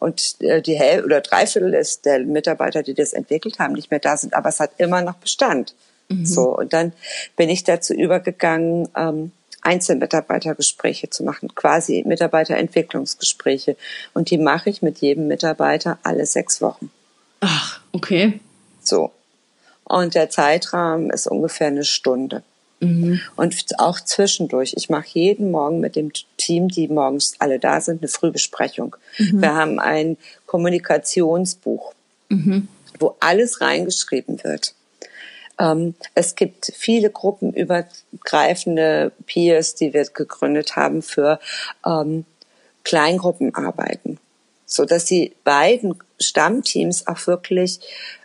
und äh, die Hälfte oder Dreiviertel ist der Mitarbeiter, die das entwickelt haben, nicht mehr da sind, aber es hat immer noch Bestand. Mhm. So und dann bin ich dazu übergegangen, ähm, Einzelmitarbeitergespräche zu machen, quasi Mitarbeiterentwicklungsgespräche und die mache ich mit jedem Mitarbeiter alle sechs Wochen. Ach, okay. So und der Zeitrahmen ist ungefähr eine Stunde. Mhm. Und auch zwischendurch. Ich mache jeden Morgen mit dem Team, die morgens alle da sind, eine Frühbesprechung. Mhm. Wir haben ein Kommunikationsbuch, mhm. wo alles reingeschrieben wird. Ähm, es gibt viele gruppenübergreifende Peers, die wir gegründet haben für ähm, Kleingruppenarbeiten, so dass die beiden Stammteams auch wirklich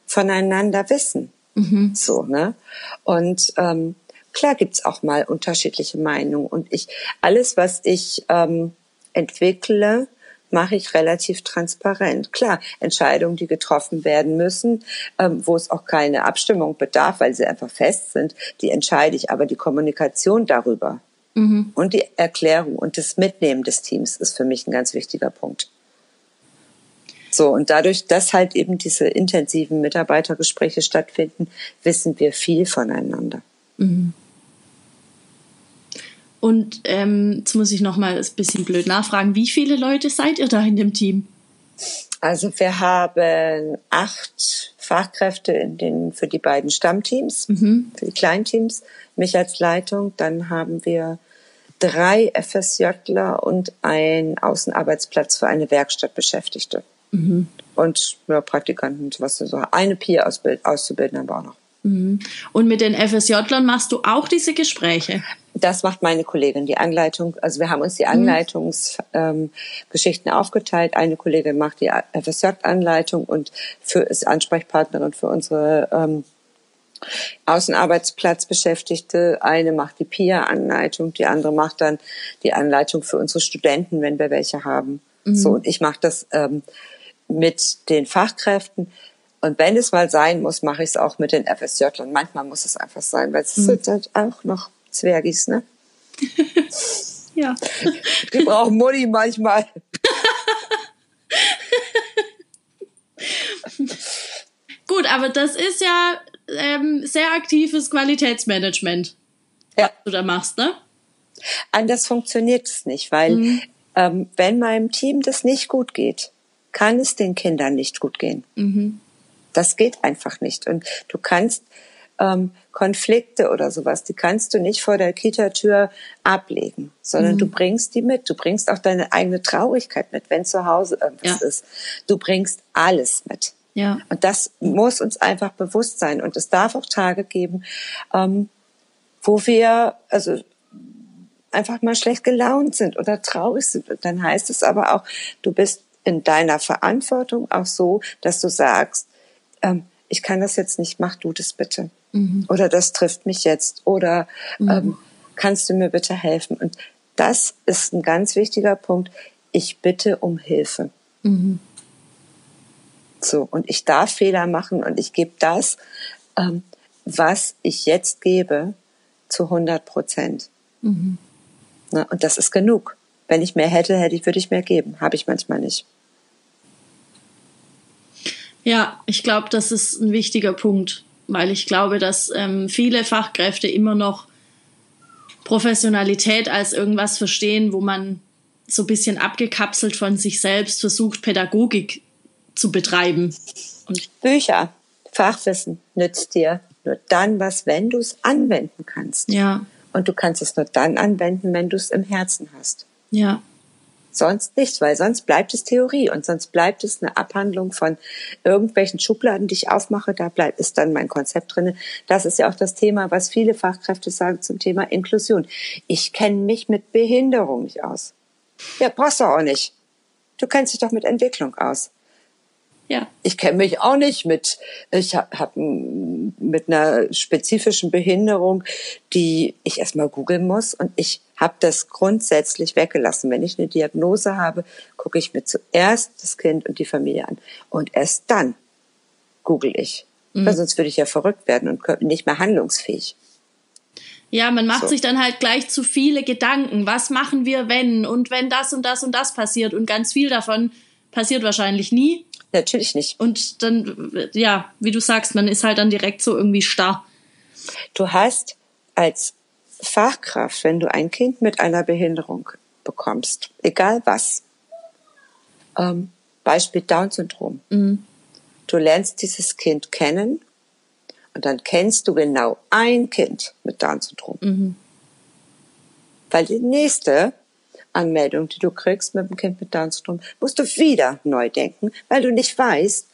voneinander wissen. Mhm. So, ne? Und ähm, klar gibt's auch mal unterschiedliche Meinungen. Und ich, alles, was ich ähm, entwickle, mache ich relativ transparent. Klar, Entscheidungen, die getroffen werden müssen, ähm, wo es auch keine Abstimmung bedarf, weil sie einfach fest sind, die entscheide ich. Aber die Kommunikation darüber mhm. und die Erklärung und das Mitnehmen des Teams ist für mich ein ganz wichtiger Punkt. So, und dadurch, dass halt eben diese intensiven Mitarbeitergespräche stattfinden, wissen wir viel voneinander. Mhm. Und ähm, jetzt muss ich noch mal ein bisschen blöd nachfragen. Wie viele Leute seid ihr da in dem Team? Also wir haben acht Fachkräfte in den, für die beiden Stammteams, mhm. für die Kleinteams, mich als Leitung. Dann haben wir drei FSJler und einen Außenarbeitsplatz für eine Werkstattbeschäftigte. Mhm. Und ja, Praktikanten, was so. Eine Peer-Auszubildende haben wir auch noch. Mhm. Und mit den FSJlern machst du auch diese Gespräche? Das macht meine Kollegin, die Anleitung. Also wir haben uns die mhm. Anleitungsgeschichten ähm, aufgeteilt. Eine Kollegin macht die FSJ-Anleitung und für, ist Ansprechpartnerin für unsere ähm, Außenarbeitsplatzbeschäftigte. Eine macht die PIA-Anleitung, die andere macht dann die Anleitung für unsere Studenten, wenn wir welche haben. Mhm. So, und ich mache das ähm, mit den Fachkräften. Und wenn es mal sein muss, mache ich es auch mit den FSJ. Und manchmal muss es einfach sein, weil es mhm. sind halt auch noch Zwergis, ne? (laughs) ja. (laughs) Die brauchen Mutti manchmal. (laughs) Gut, aber das ist ja ähm, sehr aktives Qualitätsmanagement, ja. was du da machst, ne? Anders funktioniert es nicht, weil mhm. ähm, wenn meinem Team das nicht gut geht, kann es den Kindern nicht gut gehen. Mhm. Das geht einfach nicht. Und du kannst ähm, Konflikte oder sowas, die kannst du nicht vor der Kita-Tür ablegen, sondern mhm. du bringst die mit. Du bringst auch deine eigene Traurigkeit mit, wenn zu Hause irgendwas ja. ist. Du bringst alles mit. Ja. Und das muss uns einfach bewusst sein. Und es darf auch Tage geben, ähm, wo wir also einfach mal schlecht gelaunt sind oder traurig sind. Und dann heißt es aber auch, du bist in deiner Verantwortung auch so, dass du sagst, ähm, ich kann das jetzt nicht, mach du das bitte. Mhm. Oder das trifft mich jetzt. Oder mhm. ähm, kannst du mir bitte helfen? Und das ist ein ganz wichtiger Punkt. Ich bitte um Hilfe. Mhm. So, und ich darf Fehler machen und ich gebe das, ähm, was ich jetzt gebe, zu 100 Prozent. Mhm. Na, und das ist genug. Wenn ich mehr hätte, hätte ich, würde ich mehr geben. Habe ich manchmal nicht. Ja, ich glaube, das ist ein wichtiger Punkt, weil ich glaube, dass ähm, viele Fachkräfte immer noch Professionalität als irgendwas verstehen, wo man so ein bisschen abgekapselt von sich selbst versucht, Pädagogik zu betreiben. Und Bücher, Fachwissen nützt dir nur dann was, wenn du es anwenden kannst. Ja. Und du kannst es nur dann anwenden, wenn du es im Herzen hast. Ja. Sonst nichts, weil sonst bleibt es Theorie und sonst bleibt es eine Abhandlung von irgendwelchen Schubladen, die ich aufmache, da bleibt ist dann mein Konzept drinne. Das ist ja auch das Thema, was viele Fachkräfte sagen zum Thema Inklusion. Ich kenne mich mit Behinderung nicht aus. Ja, brauchst du auch nicht. Du kennst dich doch mit Entwicklung aus. Ja. Ich kenne mich auch nicht mit, ich habe hab mit einer spezifischen Behinderung, die ich erstmal googeln muss und ich habe das grundsätzlich weggelassen. Wenn ich eine Diagnose habe, gucke ich mir zuerst das Kind und die Familie an und erst dann google ich. Mhm. Weil sonst würde ich ja verrückt werden und nicht mehr handlungsfähig. Ja, man macht so. sich dann halt gleich zu viele Gedanken. Was machen wir, wenn? Und wenn das und das und das passiert? Und ganz viel davon passiert wahrscheinlich nie. Natürlich nicht. Und dann, ja, wie du sagst, man ist halt dann direkt so irgendwie starr. Du hast als Fachkraft, wenn du ein Kind mit einer Behinderung bekommst, egal was, ähm, Beispiel Down-Syndrom. Mhm. Du lernst dieses Kind kennen Und dann kennst du genau ein Kind mit Down-Syndrom. Mhm. Weil die nächste Anmeldung, die du kriegst mit dem Kind mit Down-Syndrom, musst du wieder neu denken, weil du nicht weißt,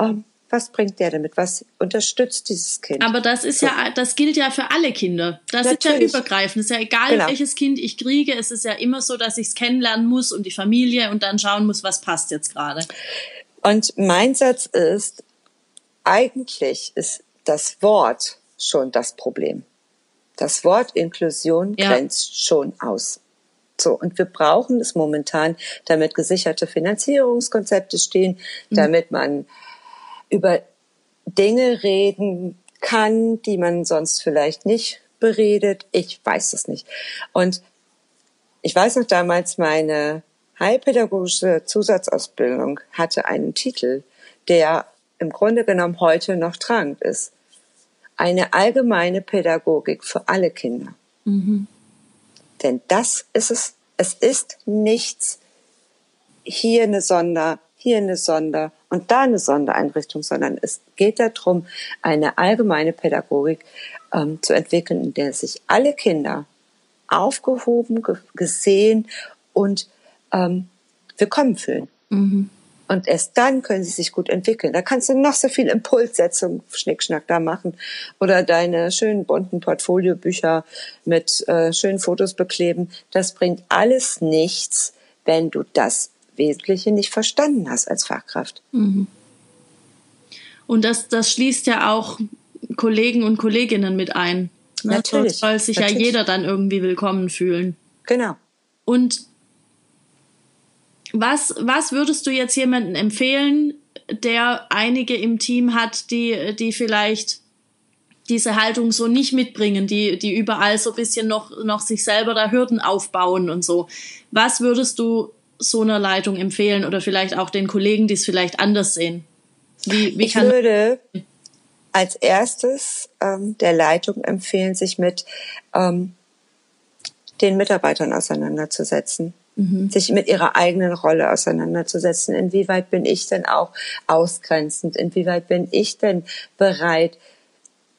ähm, was bringt der damit? Was unterstützt dieses Kind? Aber das ist so. ja, das gilt ja für alle Kinder. Das Natürlich. ist ja übergreifend. Es ist ja egal, genau. welches Kind ich kriege. Es ist ja immer so, dass ich es kennenlernen muss und die Familie und dann schauen muss, was passt jetzt gerade. Und mein Satz ist, eigentlich ist das Wort schon das Problem. Das Wort Inklusion ja. grenzt schon aus. So, und wir brauchen es momentan, damit gesicherte Finanzierungskonzepte stehen, mhm. damit man über Dinge reden kann, die man sonst vielleicht nicht beredet. Ich weiß es nicht. Und ich weiß noch damals, meine heilpädagogische Zusatzausbildung hatte einen Titel, der im Grunde genommen heute noch tragend ist. Eine allgemeine Pädagogik für alle Kinder. Mhm. Denn das ist es. Es ist nichts hier eine Sonder, hier eine Sonder und da eine Sondereinrichtung, sondern es geht darum, eine allgemeine Pädagogik ähm, zu entwickeln, in der sich alle Kinder aufgehoben, gesehen und ähm, willkommen fühlen. Mhm. Und erst dann können sie sich gut entwickeln. Da kannst du noch so viel Impulssetzung, Schnickschnack da machen oder deine schönen bunten Portfoliobücher mit äh, schönen Fotos bekleben. Das bringt alles nichts, wenn du das Wesentliche nicht verstanden hast als Fachkraft. Mhm. Und das, das schließt ja auch Kollegen und Kolleginnen mit ein. Ne? Natürlich. Soll sich natürlich. ja jeder dann irgendwie willkommen fühlen. Genau. Und was, was würdest du jetzt jemandem empfehlen, der einige im Team hat, die, die vielleicht diese Haltung so nicht mitbringen, die, die überall so ein bisschen noch, noch sich selber da Hürden aufbauen und so. Was würdest du so einer Leitung empfehlen oder vielleicht auch den Kollegen, die es vielleicht anders sehen? Wie, wie ich würde als erstes ähm, der Leitung empfehlen, sich mit ähm, den Mitarbeitern auseinanderzusetzen mhm. sich mit ihrer eigenen Rolle auseinanderzusetzen. Inwieweit bin ich denn auch ausgrenzend? Inwieweit bin ich denn bereit,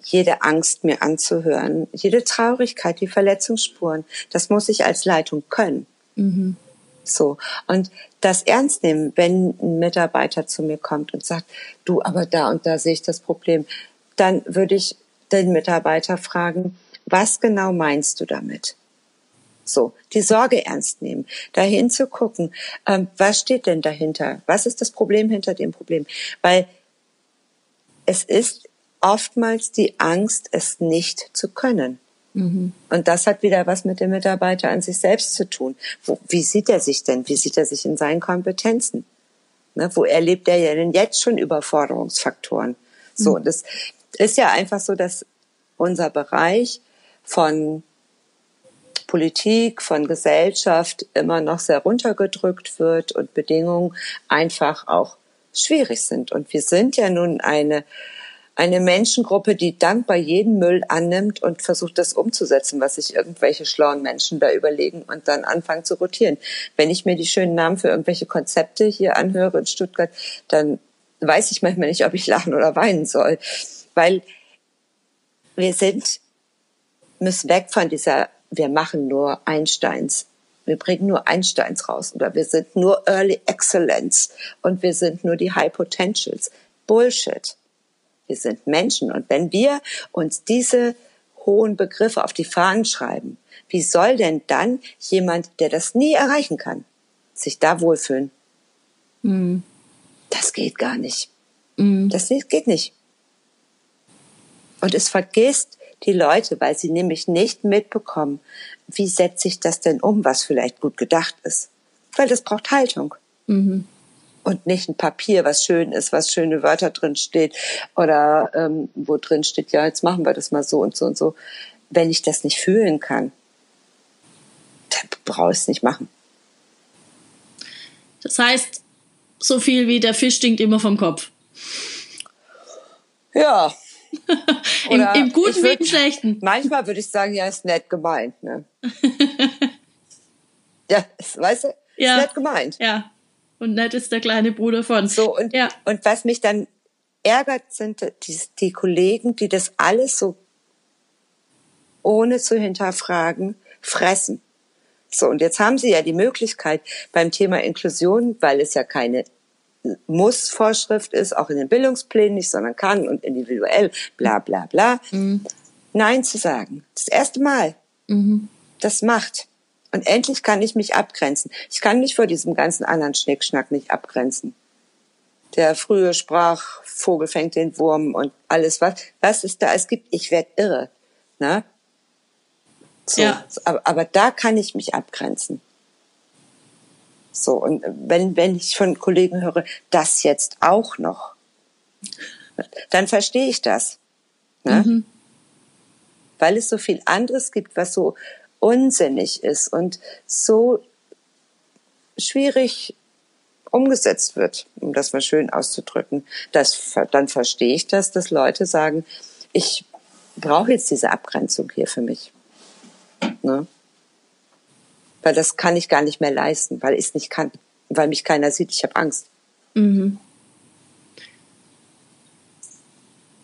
jede Angst mir anzuhören, jede Traurigkeit, die Verletzungsspuren? Das muss ich als Leitung können. Mhm. So. Und das ernst nehmen, wenn ein Mitarbeiter zu mir kommt und sagt, du, aber da und da sehe ich das Problem, dann würde ich den Mitarbeiter fragen, was genau meinst du damit? So, die Sorge ernst nehmen, dahin zu gucken, ähm, was steht denn dahinter? Was ist das Problem hinter dem Problem? Weil es ist oftmals die Angst, es nicht zu können. Mhm. Und das hat wieder was mit dem Mitarbeiter an sich selbst zu tun. Wo, wie sieht er sich denn? Wie sieht er sich in seinen Kompetenzen? Ne, wo erlebt er ja denn jetzt schon Überforderungsfaktoren? So, mhm. das ist ja einfach so, dass unser Bereich von Politik, von Gesellschaft immer noch sehr runtergedrückt wird und Bedingungen einfach auch schwierig sind. Und wir sind ja nun eine, eine Menschengruppe, die dankbar jeden Müll annimmt und versucht, das umzusetzen, was sich irgendwelche schlauen Menschen da überlegen und dann anfangen zu rotieren. Wenn ich mir die schönen Namen für irgendwelche Konzepte hier anhöre in Stuttgart, dann weiß ich manchmal nicht, ob ich lachen oder weinen soll. Weil wir sind, müssen weg von dieser wir machen nur Einsteins. Wir bringen nur Einsteins raus oder wir sind nur Early Excellence und wir sind nur die High Potentials. Bullshit. Wir sind Menschen und wenn wir uns diese hohen Begriffe auf die Fahnen schreiben, wie soll denn dann jemand, der das nie erreichen kann, sich da wohlfühlen? Mhm. Das geht gar nicht. Mhm. Das geht nicht. Und es vergisst die Leute, weil sie nämlich nicht mitbekommen, wie setze ich das denn um, was vielleicht gut gedacht ist. Weil das braucht Haltung. Mhm. Und nicht ein Papier, was schön ist, was schöne Wörter drin steht oder ähm, wo drin steht, ja, jetzt machen wir das mal so und so und so. Wenn ich das nicht fühlen kann, dann brauche ich es nicht machen. Das heißt, so viel wie der Fisch stinkt immer vom Kopf. Ja, (laughs) Im, Im, guten wie im schlechten. Manchmal würde ich sagen, ja, ist nett gemeint. Ne? (laughs) ja, ist, weißt du, ja. ist nett gemeint. Ja. Und nett ist der kleine Bruder von. So, und, ja. und was mich dann ärgert sind die, die Kollegen, die das alles so ohne zu hinterfragen fressen. So, und jetzt haben Sie ja die Möglichkeit beim Thema Inklusion, weil es ja keine Muss-Vorschrift ist, auch in den Bildungsplänen nicht, sondern kann und individuell, bla bla bla, mhm. Nein zu sagen. Das erste Mal. Mhm. Das macht. Und endlich kann ich mich abgrenzen. Ich kann mich vor diesem ganzen anderen Schnickschnack nicht abgrenzen. Der frühe sprach, Vogel fängt den Wurm und alles was, was es da es gibt. Ich werde irre. Ne? So, ja. aber, aber da kann ich mich abgrenzen. So, und wenn, wenn ich von Kollegen höre, das jetzt auch noch, dann verstehe ich das. Ne? Mhm. Weil es so viel anderes gibt, was so unsinnig ist und so schwierig umgesetzt wird, um das mal schön auszudrücken. Das, dann verstehe ich das, dass Leute sagen, ich brauche jetzt diese Abgrenzung hier für mich. Ne? Weil das kann ich gar nicht mehr leisten, weil ich es nicht kann, weil mich keiner sieht. Ich habe Angst. Mhm.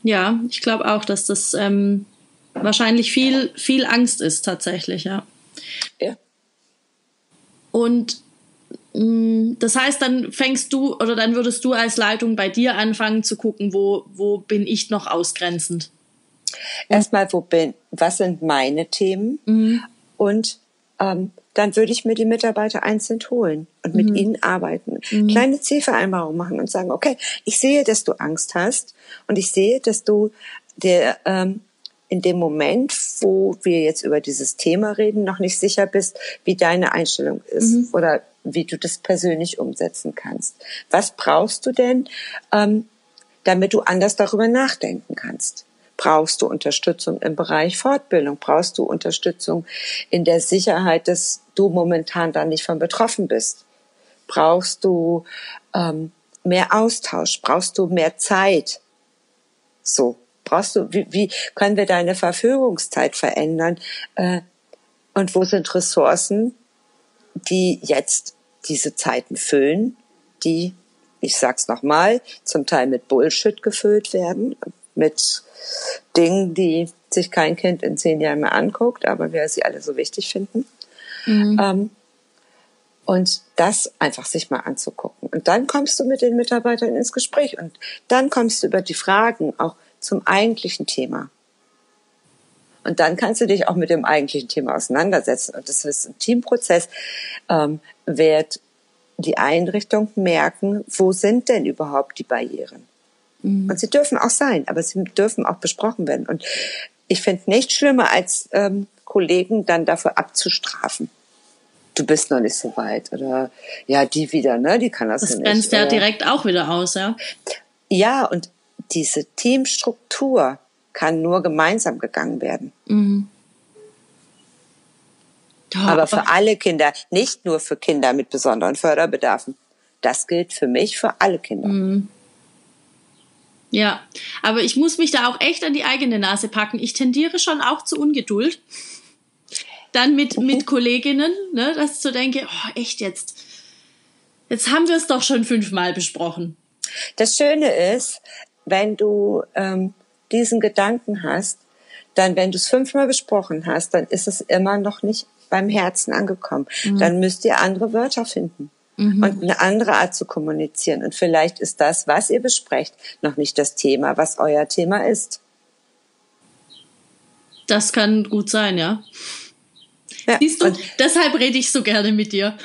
Ja, ich glaube auch, dass das ähm, wahrscheinlich viel, viel Angst ist tatsächlich, ja. Ja. Und mh, mm, das heißt, dann fängst du oder dann würdest du als Leitung bei dir anfangen zu gucken, wo, wo bin ich noch ausgrenzend? Erstmal, wo bin, was sind meine Themen? Mhm. Und ähm, dann würde ich mir die Mitarbeiter einzeln holen und mit mhm. ihnen arbeiten. Mhm. Kleine Zielvereinbarungen machen und sagen, okay, ich sehe, dass du Angst hast und ich sehe, dass du der ähm, in dem Moment, wo wir jetzt über dieses Thema reden, noch nicht sicher bist, wie deine Einstellung ist mhm. oder wie du das persönlich umsetzen kannst. Was brauchst du denn, ähm, damit du anders darüber nachdenken kannst? Brauchst du Unterstützung im Bereich Fortbildung? Brauchst du Unterstützung in der Sicherheit, dass du momentan da nicht von betroffen bist? Brauchst du ähm, mehr Austausch? Brauchst du mehr Zeit? So, brauchst du, wie, wie können wir deine Verfügungszeit verändern? Äh, und wo sind Ressourcen, die jetzt diese Zeiten füllen, die, ich sag's nochmal, zum Teil mit Bullshit gefüllt werden, mit Dingen, die sich kein Kind in zehn Jahren mehr anguckt, aber wir sie alle so wichtig finden. Mhm. Ähm, und das einfach sich mal anzugucken. Und dann kommst du mit den Mitarbeitern ins Gespräch und dann kommst du über die Fragen auch zum eigentlichen Thema. Und dann kannst du dich auch mit dem eigentlichen Thema auseinandersetzen. Und das ist ein Teamprozess, ähm, wird die Einrichtung merken, wo sind denn überhaupt die Barrieren? Mhm. Und sie dürfen auch sein, aber sie dürfen auch besprochen werden. Und ich finde nichts schlimmer, als ähm, Kollegen dann dafür abzustrafen. Du bist noch nicht so weit. Oder ja, die wieder, ne? Die kann das, das ja nicht. Das grenzt ja direkt auch wieder aus, ja. Ja, und diese Teamstruktur kann nur gemeinsam gegangen werden. Mhm. Ja, aber für alle Kinder, nicht nur für Kinder mit besonderen Förderbedarfen. Das gilt für mich für alle Kinder. Mhm. Ja, aber ich muss mich da auch echt an die eigene Nase packen. Ich tendiere schon auch zu Ungeduld. Dann mit, mhm. mit Kolleginnen, ne, dass ich so denke, oh, echt jetzt. Jetzt haben wir es doch schon fünfmal besprochen. Das Schöne ist, wenn du ähm, diesen Gedanken hast, dann, wenn du es fünfmal besprochen hast, dann ist es immer noch nicht beim Herzen angekommen. Mhm. Dann müsst ihr andere Wörter finden mhm. und eine andere Art zu kommunizieren. Und vielleicht ist das, was ihr besprecht, noch nicht das Thema, was euer Thema ist. Das kann gut sein, ja. ja Siehst du, deshalb rede ich so gerne mit dir.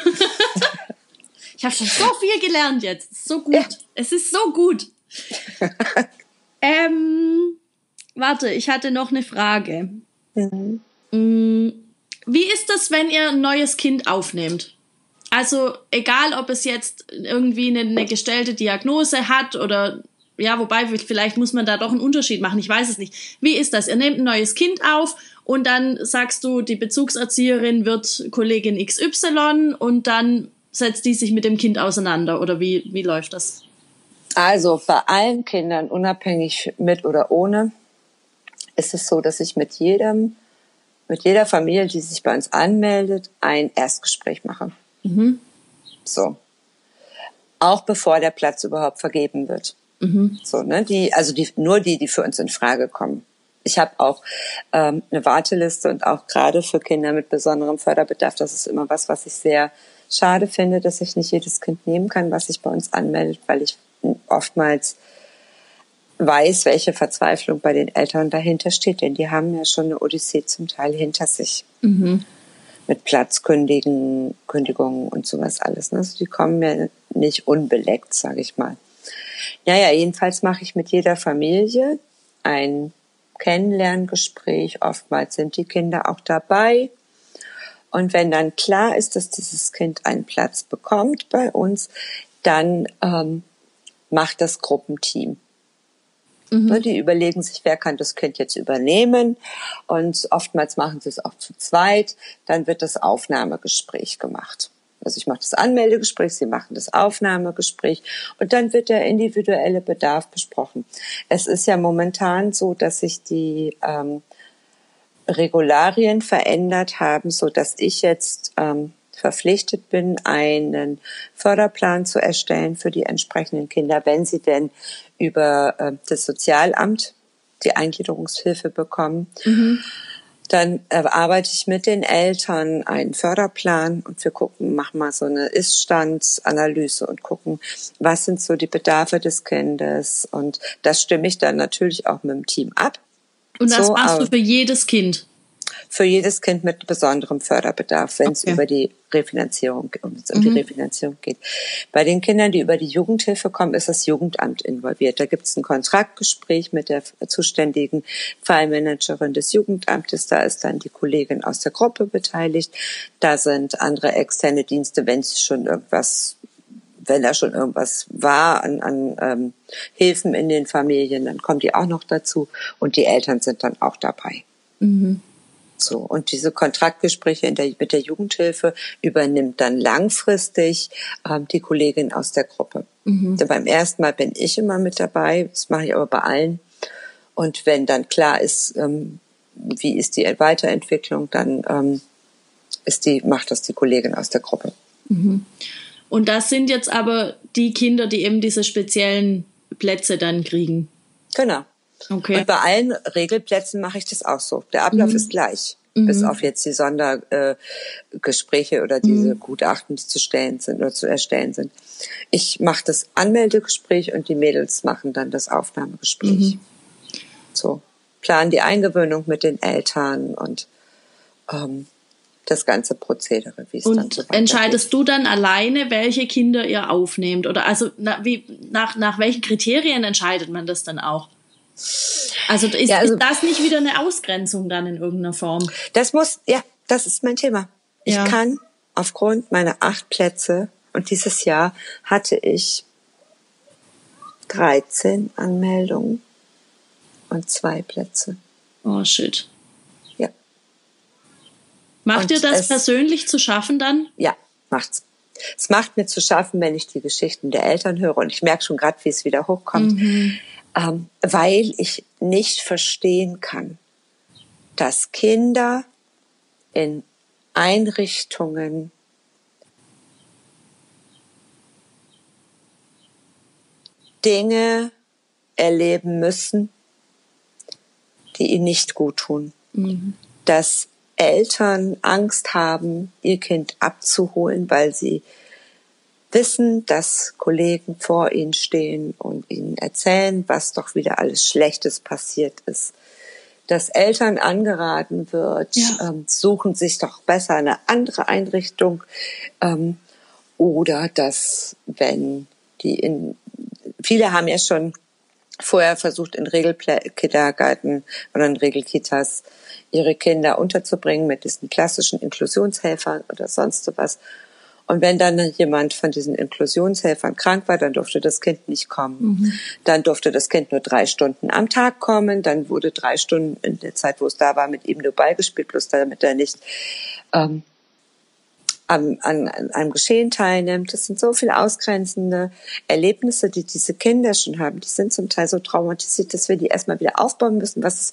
(laughs) ich habe schon so viel gelernt jetzt. So gut. Ja. Es ist so gut. (laughs) ähm, warte, ich hatte noch eine Frage. Mhm. Wie ist das, wenn ihr ein neues Kind aufnehmt? Also egal, ob es jetzt irgendwie eine, eine gestellte Diagnose hat oder ja, wobei vielleicht muss man da doch einen Unterschied machen. Ich weiß es nicht. Wie ist das? Ihr nehmt ein neues Kind auf und dann sagst du, die Bezugserzieherin wird Kollegin XY und dann setzt die sich mit dem Kind auseinander oder wie, wie läuft das? Also bei allen Kindern, unabhängig mit oder ohne, ist es so, dass ich mit jedem, mit jeder Familie, die sich bei uns anmeldet, ein Erstgespräch mache. Mhm. So. Auch bevor der Platz überhaupt vergeben wird. Mhm. So, ne, die, also die, nur die, die für uns in Frage kommen. Ich habe auch ähm, eine Warteliste und auch gerade für Kinder mit besonderem Förderbedarf, das ist immer was, was ich sehr schade finde, dass ich nicht jedes Kind nehmen kann, was sich bei uns anmeldet, weil ich oftmals weiß, welche Verzweiflung bei den Eltern dahinter steht, denn die haben ja schon eine Odyssee zum Teil hinter sich. Mhm. Mit Platzkündigen, Kündigungen und sowas alles. Ne? Also die kommen ja nicht unbeleckt, sage ich mal. Naja, jedenfalls mache ich mit jeder Familie ein Kennenlerngespräch. Oftmals sind die Kinder auch dabei. Und wenn dann klar ist, dass dieses Kind einen Platz bekommt bei uns, dann ähm, macht das Gruppenteam. Mhm. Ne, die überlegen sich, wer kann das Kind jetzt übernehmen. Und oftmals machen sie es auch zu zweit. Dann wird das Aufnahmegespräch gemacht. Also ich mache das Anmeldegespräch, sie machen das Aufnahmegespräch und dann wird der individuelle Bedarf besprochen. Es ist ja momentan so, dass sich die ähm, Regularien verändert haben, so dass ich jetzt ähm, verpflichtet bin, einen Förderplan zu erstellen für die entsprechenden Kinder, wenn sie denn über äh, das Sozialamt die Eingliederungshilfe bekommen. Mhm. Dann erarbeite ich mit den Eltern einen Förderplan und wir gucken, machen mal so eine Iststandsanalyse und gucken, was sind so die Bedarfe des Kindes. Und das stimme ich dann natürlich auch mit dem Team ab. Und das so, machst du für jedes Kind? Für jedes Kind mit besonderem Förderbedarf, wenn es okay. über die Refinanzierung, um, um mhm. die Refinanzierung geht. Bei den Kindern, die über die Jugendhilfe kommen, ist das Jugendamt involviert. Da gibt es ein Kontraktgespräch mit der zuständigen Fallmanagerin des Jugendamtes. Da ist dann die Kollegin aus der Gruppe beteiligt. Da sind andere externe Dienste, wenn es schon irgendwas wenn da schon irgendwas war an, an ähm, Hilfen in den Familien, dann kommen die auch noch dazu und die Eltern sind dann auch dabei. Mhm. So. Und diese Kontraktgespräche der, mit der Jugendhilfe übernimmt dann langfristig ähm, die Kollegin aus der Gruppe. Mhm. Also beim ersten Mal bin ich immer mit dabei, das mache ich aber bei allen. Und wenn dann klar ist, ähm, wie ist die Weiterentwicklung, dann ähm, ist die, macht das die Kollegin aus der Gruppe. Mhm. Und das sind jetzt aber die Kinder, die eben diese speziellen Plätze dann kriegen. Genau. Okay. Und bei allen Regelplätzen mache ich das auch so. Der Ablauf mhm. ist gleich. Mhm. Bis auf jetzt die Sondergespräche äh, oder diese mhm. Gutachten, die zu stellen sind oder zu erstellen sind. Ich mache das Anmeldegespräch und die Mädels machen dann das Aufnahmegespräch. Mhm. So. Planen die Eingewöhnung mit den Eltern und ähm, das ganze Prozedere, wie es und dann so entscheidest du dann alleine, welche Kinder ihr aufnehmt? Oder also na, wie, nach, nach welchen Kriterien entscheidet man das dann auch? Also ist, ja, also ist, das nicht wieder eine Ausgrenzung dann in irgendeiner Form? Das muss, ja, das ist mein Thema. Ich ja. kann aufgrund meiner acht Plätze und dieses Jahr hatte ich 13 Anmeldungen und zwei Plätze. Oh shit. Ja. Macht und dir das es, persönlich zu schaffen dann? Ja, macht's. Es macht mir zu schaffen, wenn ich die Geschichten der Eltern höre und ich merke schon gerade, wie es wieder hochkommt. Mhm ähm, weil ich nicht verstehen kann, dass Kinder in Einrichtungen Dinge erleben müssen, die ihnen nicht gut tun. Mhm. Dass Eltern Angst haben, ihr Kind abzuholen, weil sie wissen, dass Kollegen vor ihnen stehen und ihnen erzählen, was doch wieder alles Schlechtes passiert ist. Dass Eltern angeraten wird, ja. ähm, suchen sich doch besser eine andere Einrichtung ähm, oder dass wenn die in viele haben ja schon vorher versucht in Regelkindergarten oder in Regelkitas ihre Kinder unterzubringen mit diesen klassischen Inklusionshelfern oder sonst was und wenn dann jemand von diesen Inklusionshelfern krank war, dann durfte das Kind nicht kommen. Mhm. Dann durfte das Kind nur drei Stunden am Tag kommen. Dann wurde drei Stunden in der Zeit, wo es da war, mit ihm nur Ball gespielt, bloß damit er nicht ähm, an, an, an einem Geschehen teilnimmt. Das sind so viele ausgrenzende Erlebnisse, die diese Kinder schon haben. Die sind zum Teil so traumatisiert, dass wir die erstmal wieder aufbauen müssen, was das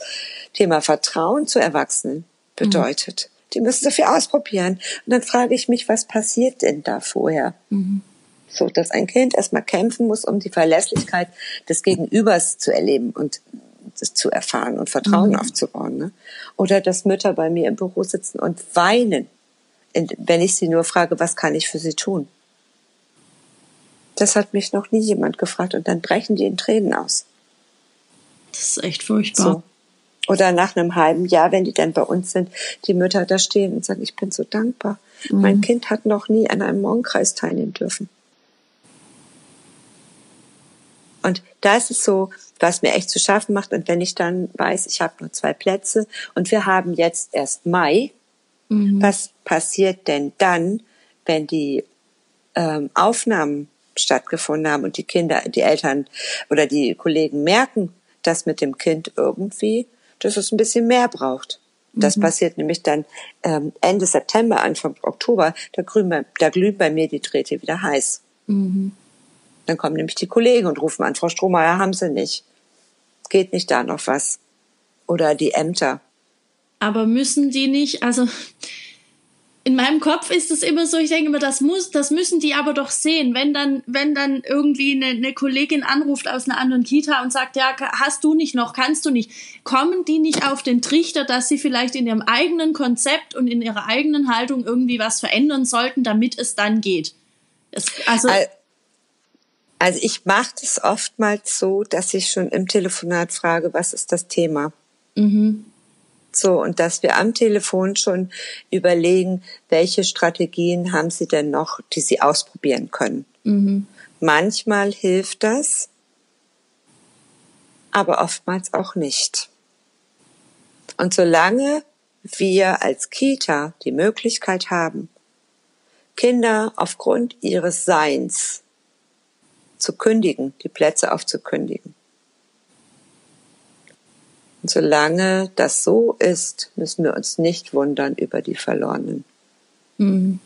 Thema Vertrauen zu Erwachsenen bedeutet. Mhm. Die müssen so viel ausprobieren. Und dann frage ich mich, was passiert denn da vorher? Mhm. So, dass ein Kind erstmal kämpfen muss, um die Verlässlichkeit des Gegenübers zu erleben und das zu erfahren und Vertrauen mhm. aufzubauen. Ne? Oder dass Mütter bei mir im Büro sitzen und weinen, wenn ich sie nur frage, was kann ich für sie tun? Das hat mich noch nie jemand gefragt und dann brechen die in Tränen aus. Das ist echt furchtbar. So. Oder nach einem halben Jahr, wenn die dann bei uns sind, die Mütter da stehen und sagen, ich bin so dankbar. Mhm. Mein Kind hat noch nie an einem Morgenkreis teilnehmen dürfen. Und da ist es so, was mir echt zu schaffen macht. Und wenn ich dann weiß, ich habe nur zwei Plätze und wir haben jetzt erst Mai, mhm. was passiert denn dann, wenn die ähm, Aufnahmen stattgefunden haben und die Kinder, die Eltern oder die Kollegen merken, dass mit dem Kind irgendwie, dass es ein bisschen mehr braucht. Das mhm. passiert nämlich dann ähm, Ende September, Anfang Oktober, da, grün, da glühen bei mir die Drähte wieder heiß. Mhm. Dann kommen nämlich die Kollegen und rufen an, Frau Strohmeier, haben Sie nicht. Geht nicht da noch was? Oder die Ämter. Aber müssen die nicht, also in meinem Kopf ist es immer so, ich denke immer, das muss, das müssen die aber doch sehen. Wenn dann, wenn dann irgendwie eine, eine Kollegin anruft aus einer anderen Kita und sagt, ja, hast du nicht noch, kannst du nicht, kommen die nicht auf den Trichter, dass sie vielleicht in ihrem eigenen Konzept und in ihrer eigenen Haltung irgendwie was verändern sollten, damit es dann geht? Es, also, also ich mache das oftmals so, dass ich schon im Telefonat frage, was ist das Thema? Mhm. So, und dass wir am Telefon schon überlegen, welche Strategien haben Sie denn noch, die Sie ausprobieren können. Mhm. Manchmal hilft das, aber oftmals auch nicht. Und solange wir als Kita die Möglichkeit haben, Kinder aufgrund ihres Seins zu kündigen, die Plätze aufzukündigen, und solange das so ist, müssen wir uns nicht wundern über die Verlorenen. Mhm.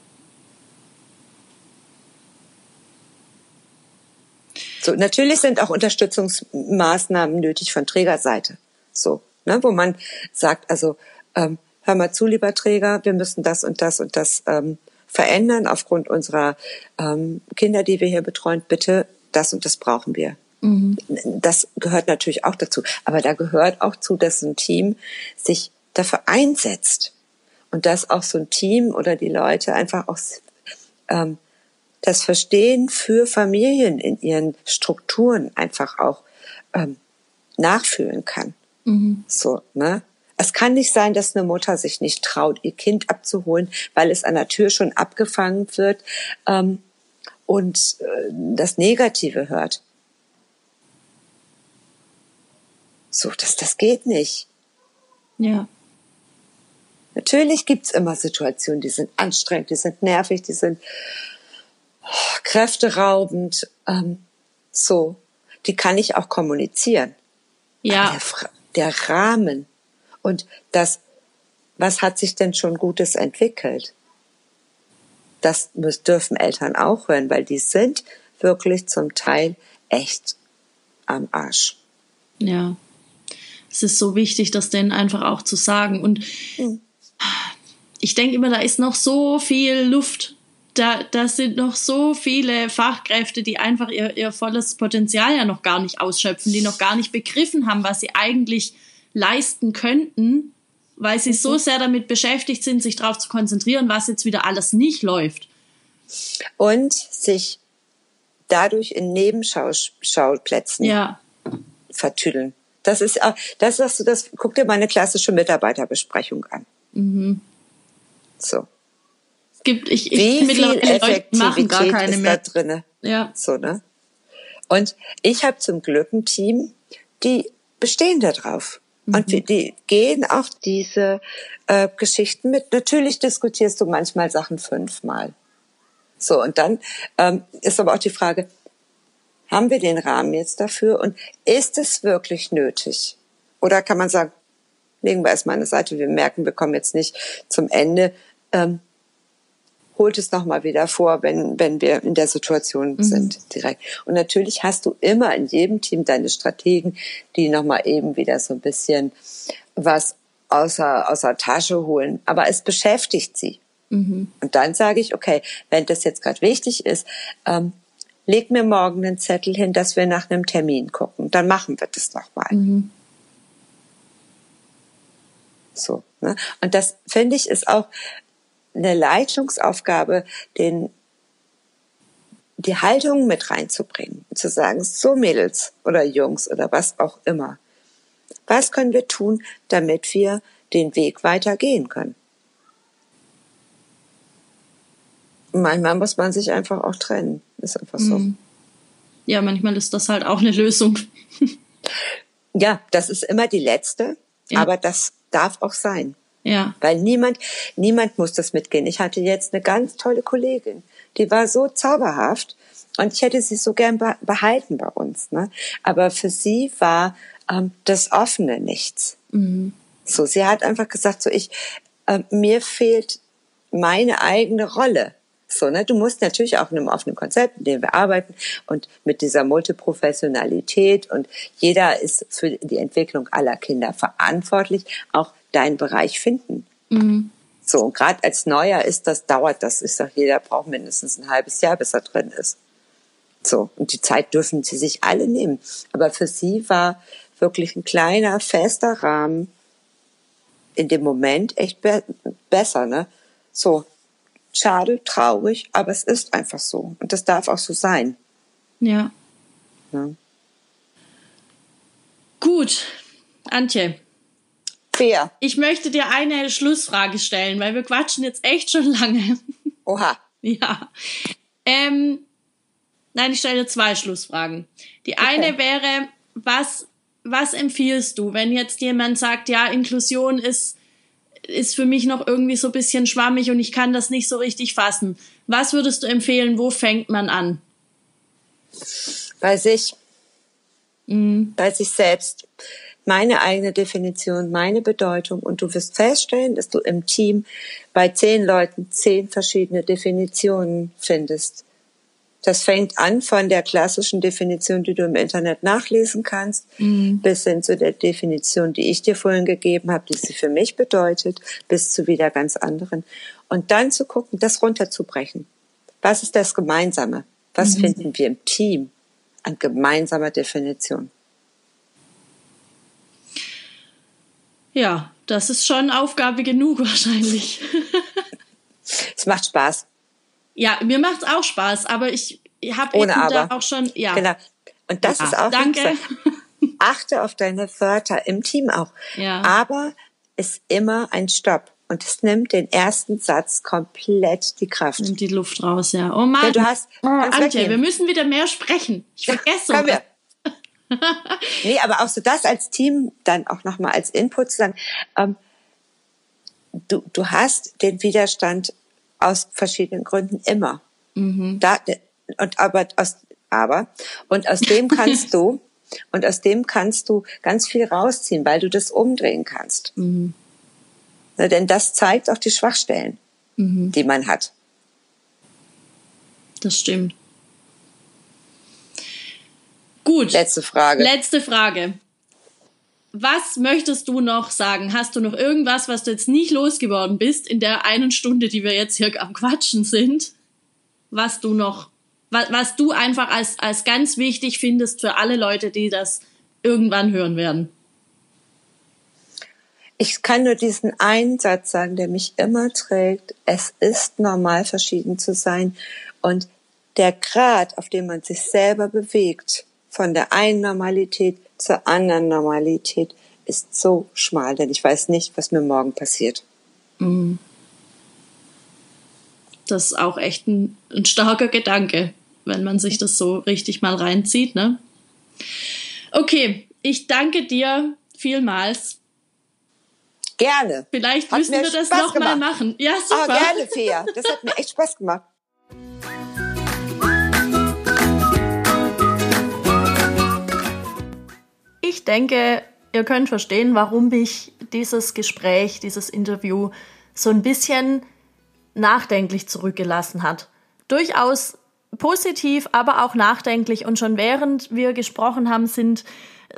So, natürlich sind auch Unterstützungsmaßnahmen nötig von Trägerseite. So, ne, wo man sagt, also ähm, hör mal zu, lieber Träger, wir müssen das und das und das ähm, verändern aufgrund unserer ähm, Kinder, die wir hier betreuen. Bitte, das und das brauchen wir. Mhm. Das gehört natürlich auch dazu. Aber da gehört auch zu, dass ein Team sich dafür einsetzt. Und dass auch so ein Team oder die Leute einfach auch ähm, das Verstehen für Familien in ihren Strukturen einfach auch ähm, nachfühlen kann. Mhm. So, ne? Es kann nicht sein, dass eine Mutter sich nicht traut, ihr Kind abzuholen, weil es an der Tür schon abgefangen wird ähm, und äh, das Negative hört. So, das, das geht nicht. Ja. Natürlich gibt's immer Situationen, die sind anstrengend, die sind nervig, die sind oh, kräfteraubend. Ähm, so, die kann ich auch kommunizieren. Ja. Der, der Rahmen und das, was hat sich denn schon Gutes entwickelt? Das dürfen Eltern auch hören, weil die sind wirklich zum Teil echt am Arsch. Ja es ist so wichtig, das denen einfach auch zu sagen. Und mhm. ich denke immer, da ist noch so viel Luft. Da, da sind noch so viele Fachkräfte, die einfach ihr, ihr volles Potenzial ja noch gar nicht ausschöpfen, die noch gar nicht begriffen haben, was sie eigentlich leisten könnten, weil sie mhm. so sehr damit beschäftigt sind, sich darauf zu konzentrieren, was jetzt wieder alles nicht läuft. Und sich dadurch in Nebenschauplätzen ja. vertüdeln. Das ist, das sagst du, das, guck dir meine klassische Mitarbeiterbesprechung an. Mhm. So. Es gibt, ich, ich Wie viel Effektivität ist mehr. da drinne? Ja. So, ne? Und ich habe zum Glück ein Team, die bestehen da drauf. Mhm. Und die gehen auch diese äh, Geschichten mit. Natürlich diskutierst du manchmal Sachen fünfmal. So, und dann ähm, ist aber auch die Frage, haben wir den Rahmen jetzt dafür und ist es wirklich nötig? Oder kann man sagen, legen wir erstmal eine Seite, wir merken, wir kommen jetzt nicht zum Ende, ähm, holt es nochmal wieder vor, wenn, wenn wir in der Situation mhm. sind direkt. Und natürlich hast du immer in jedem Team deine Strategen, die nochmal eben wieder so ein bisschen was außer, außer Tasche holen. Aber es beschäftigt sie. Mhm. Und dann sage ich, okay, wenn das jetzt gerade wichtig ist, ähm, leg mir morgen einen Zettel hin, dass wir nach einem Termin gucken. Dann machen wir das doch mal. Mhm. So. Ne? Und das finde ich ist auch eine Leitungsaufgabe, den die Haltung mit reinzubringen, zu sagen, so Mädels oder Jungs oder was auch immer. Was können wir tun, damit wir den Weg weitergehen können? Manchmal muss man sich einfach auch trennen. Ist einfach so. Mhm. Ja, manchmal ist das halt auch eine Lösung. (laughs) ja, das ist immer die letzte, ja. aber das darf auch sein. Ja. Weil niemand, niemand muss das mitgehen. Ich hatte jetzt eine ganz tolle Kollegin, die war so zauberhaft und ich hätte sie so gern behalten bei uns. Ne? Aber für sie war ähm, das Offene nichts. Mhm. So, sie hat einfach gesagt, so ich, äh, mir fehlt meine eigene Rolle. So, ne? Du musst natürlich auch in einem offenen Konzept, in dem wir arbeiten und mit dieser Multiprofessionalität und jeder ist für die Entwicklung aller Kinder verantwortlich, auch deinen Bereich finden. Mhm. So, und gerade als Neuer ist das, dauert das, ich sag, jeder braucht mindestens ein halbes Jahr, bis er drin ist. So, und die Zeit dürfen sie sich alle nehmen. Aber für sie war wirklich ein kleiner, fester Rahmen in dem Moment echt be besser, ne? So, schade, traurig, aber es ist einfach so. Und das darf auch so sein. Ja. ja. Gut, Antje. Fair. Ich möchte dir eine Schlussfrage stellen, weil wir quatschen jetzt echt schon lange. Oha. Ja. Ähm, nein, ich stelle zwei Schlussfragen. Die okay. eine wäre, was, was empfiehlst du, wenn jetzt jemand sagt, ja, Inklusion ist ist für mich noch irgendwie so ein bisschen schwammig und ich kann das nicht so richtig fassen. Was würdest du empfehlen? Wo fängt man an? Bei sich. Mhm. Bei sich selbst. Meine eigene Definition, meine Bedeutung. Und du wirst feststellen, dass du im Team bei zehn Leuten zehn verschiedene Definitionen findest. Das fängt an von der klassischen Definition, die du im Internet nachlesen kannst, mhm. bis hin zu der Definition, die ich dir vorhin gegeben habe, die sie für mich bedeutet, bis zu wieder ganz anderen. Und dann zu gucken, das runterzubrechen. Was ist das Gemeinsame? Was mhm. finden wir im Team an gemeinsamer Definition? Ja, das ist schon Aufgabe genug wahrscheinlich. (laughs) es macht Spaß. Ja, mir macht's auch Spaß, aber ich habe eben da auch schon, ja. Genau. Und das ja, ist auch danke. Achte auf deine Wörter im Team auch. Ja. Aber ist immer ein Stopp. Und es nimmt den ersten Satz komplett die Kraft. Nimmt die Luft raus, ja. Oh Mann. Ja, du hast, oh, Antje, wir müssen wieder mehr sprechen. Ich vergesse ja, wir. (laughs) nee, aber auch so das als Team dann auch nochmal als Input zu sagen, ähm, du, du hast den Widerstand aus verschiedenen Gründen immer. Mhm. Da, und aber aus, aber, und aus dem kannst (laughs) du, und aus dem kannst du ganz viel rausziehen, weil du das umdrehen kannst. Mhm. Na, denn das zeigt auch die Schwachstellen, mhm. die man hat. Das stimmt. Gut. Letzte Frage. Letzte Frage was möchtest du noch sagen? Hast du noch irgendwas, was du jetzt nicht losgeworden bist in der einen Stunde, die wir jetzt hier am Quatschen sind? Was du noch, was, was du einfach als, als ganz wichtig findest für alle Leute, die das irgendwann hören werden? Ich kann nur diesen einen Satz sagen, der mich immer trägt. Es ist normal, verschieden zu sein. Und der Grad, auf dem man sich selber bewegt, von der einen Normalität zur anderen Normalität ist so schmal, denn ich weiß nicht, was mir morgen passiert. Mhm. Das ist auch echt ein, ein starker Gedanke, wenn man sich das so richtig mal reinzieht. Ne? Okay, ich danke dir vielmals. Gerne. Vielleicht hat müssen wir das nochmal machen. Ja, ah, super. Ah, gerne, Fea. Das hat mir echt Spaß gemacht. Denke, ihr könnt verstehen, warum mich dieses Gespräch, dieses Interview so ein bisschen nachdenklich zurückgelassen hat. Durchaus positiv, aber auch nachdenklich. Und schon während wir gesprochen haben, sind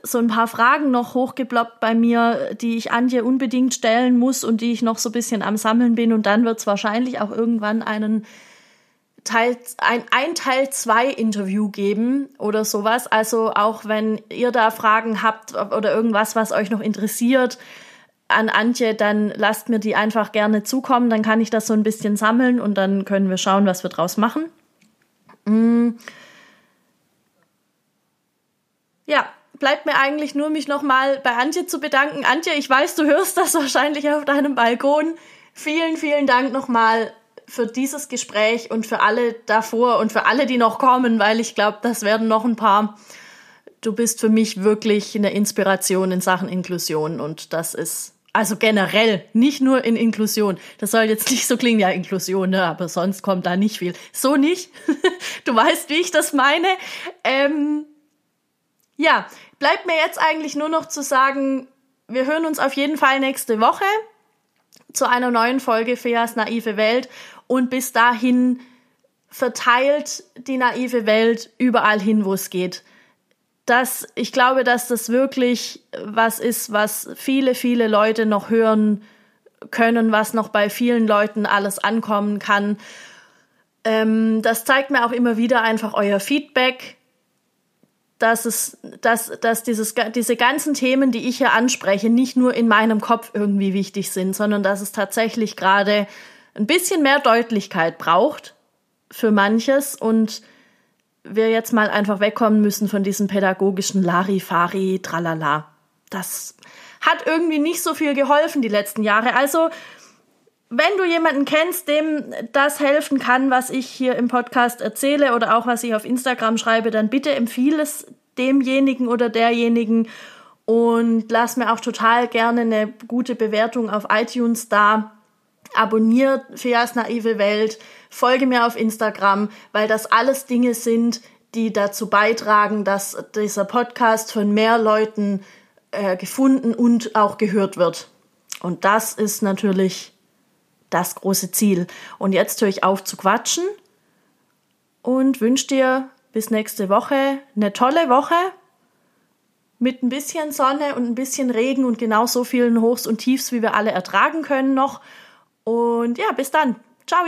so ein paar Fragen noch hochgeploppt bei mir, die ich Antje unbedingt stellen muss und die ich noch so ein bisschen am Sammeln bin. Und dann wird es wahrscheinlich auch irgendwann einen Teil, ein, ein Teil 2 Interview geben oder sowas. Also auch wenn ihr da Fragen habt oder irgendwas, was euch noch interessiert an Antje, dann lasst mir die einfach gerne zukommen. Dann kann ich das so ein bisschen sammeln und dann können wir schauen, was wir draus machen. Mm. Ja, bleibt mir eigentlich nur, mich nochmal bei Antje zu bedanken. Antje, ich weiß, du hörst das wahrscheinlich auf deinem Balkon. Vielen, vielen Dank nochmal für dieses Gespräch und für alle davor und für alle, die noch kommen, weil ich glaube, das werden noch ein paar. Du bist für mich wirklich eine Inspiration in Sachen Inklusion und das ist also generell, nicht nur in Inklusion. Das soll jetzt nicht so klingen, ja, Inklusion, ne, aber sonst kommt da nicht viel. So nicht. (laughs) du weißt, wie ich das meine. Ähm, ja, bleibt mir jetzt eigentlich nur noch zu sagen, wir hören uns auf jeden Fall nächste Woche zu einer neuen Folge Feas naive Welt und bis dahin verteilt die naive Welt überall hin, wo es geht. Das, ich glaube, dass das wirklich was ist, was viele, viele Leute noch hören können, was noch bei vielen Leuten alles ankommen kann. Ähm, das zeigt mir auch immer wieder einfach euer Feedback dass es, dass, dass dieses, diese ganzen Themen, die ich hier anspreche, nicht nur in meinem Kopf irgendwie wichtig sind, sondern dass es tatsächlich gerade ein bisschen mehr Deutlichkeit braucht für manches und wir jetzt mal einfach wegkommen müssen von diesem pädagogischen Larifari, tralala. Das hat irgendwie nicht so viel geholfen die letzten Jahre. Also, wenn du jemanden kennst, dem das helfen kann, was ich hier im Podcast erzähle oder auch was ich auf Instagram schreibe, dann bitte empfiehl es demjenigen oder derjenigen und lass mir auch total gerne eine gute Bewertung auf iTunes da. Abonniert Feas naive Welt, folge mir auf Instagram, weil das alles Dinge sind, die dazu beitragen, dass dieser Podcast von mehr Leuten äh, gefunden und auch gehört wird. Und das ist natürlich das große Ziel. Und jetzt höre ich auf zu quatschen und wünsche dir bis nächste Woche eine tolle Woche mit ein bisschen Sonne und ein bisschen Regen und genau so vielen Hochs und Tiefs, wie wir alle ertragen können noch. Und ja, bis dann. Ciao.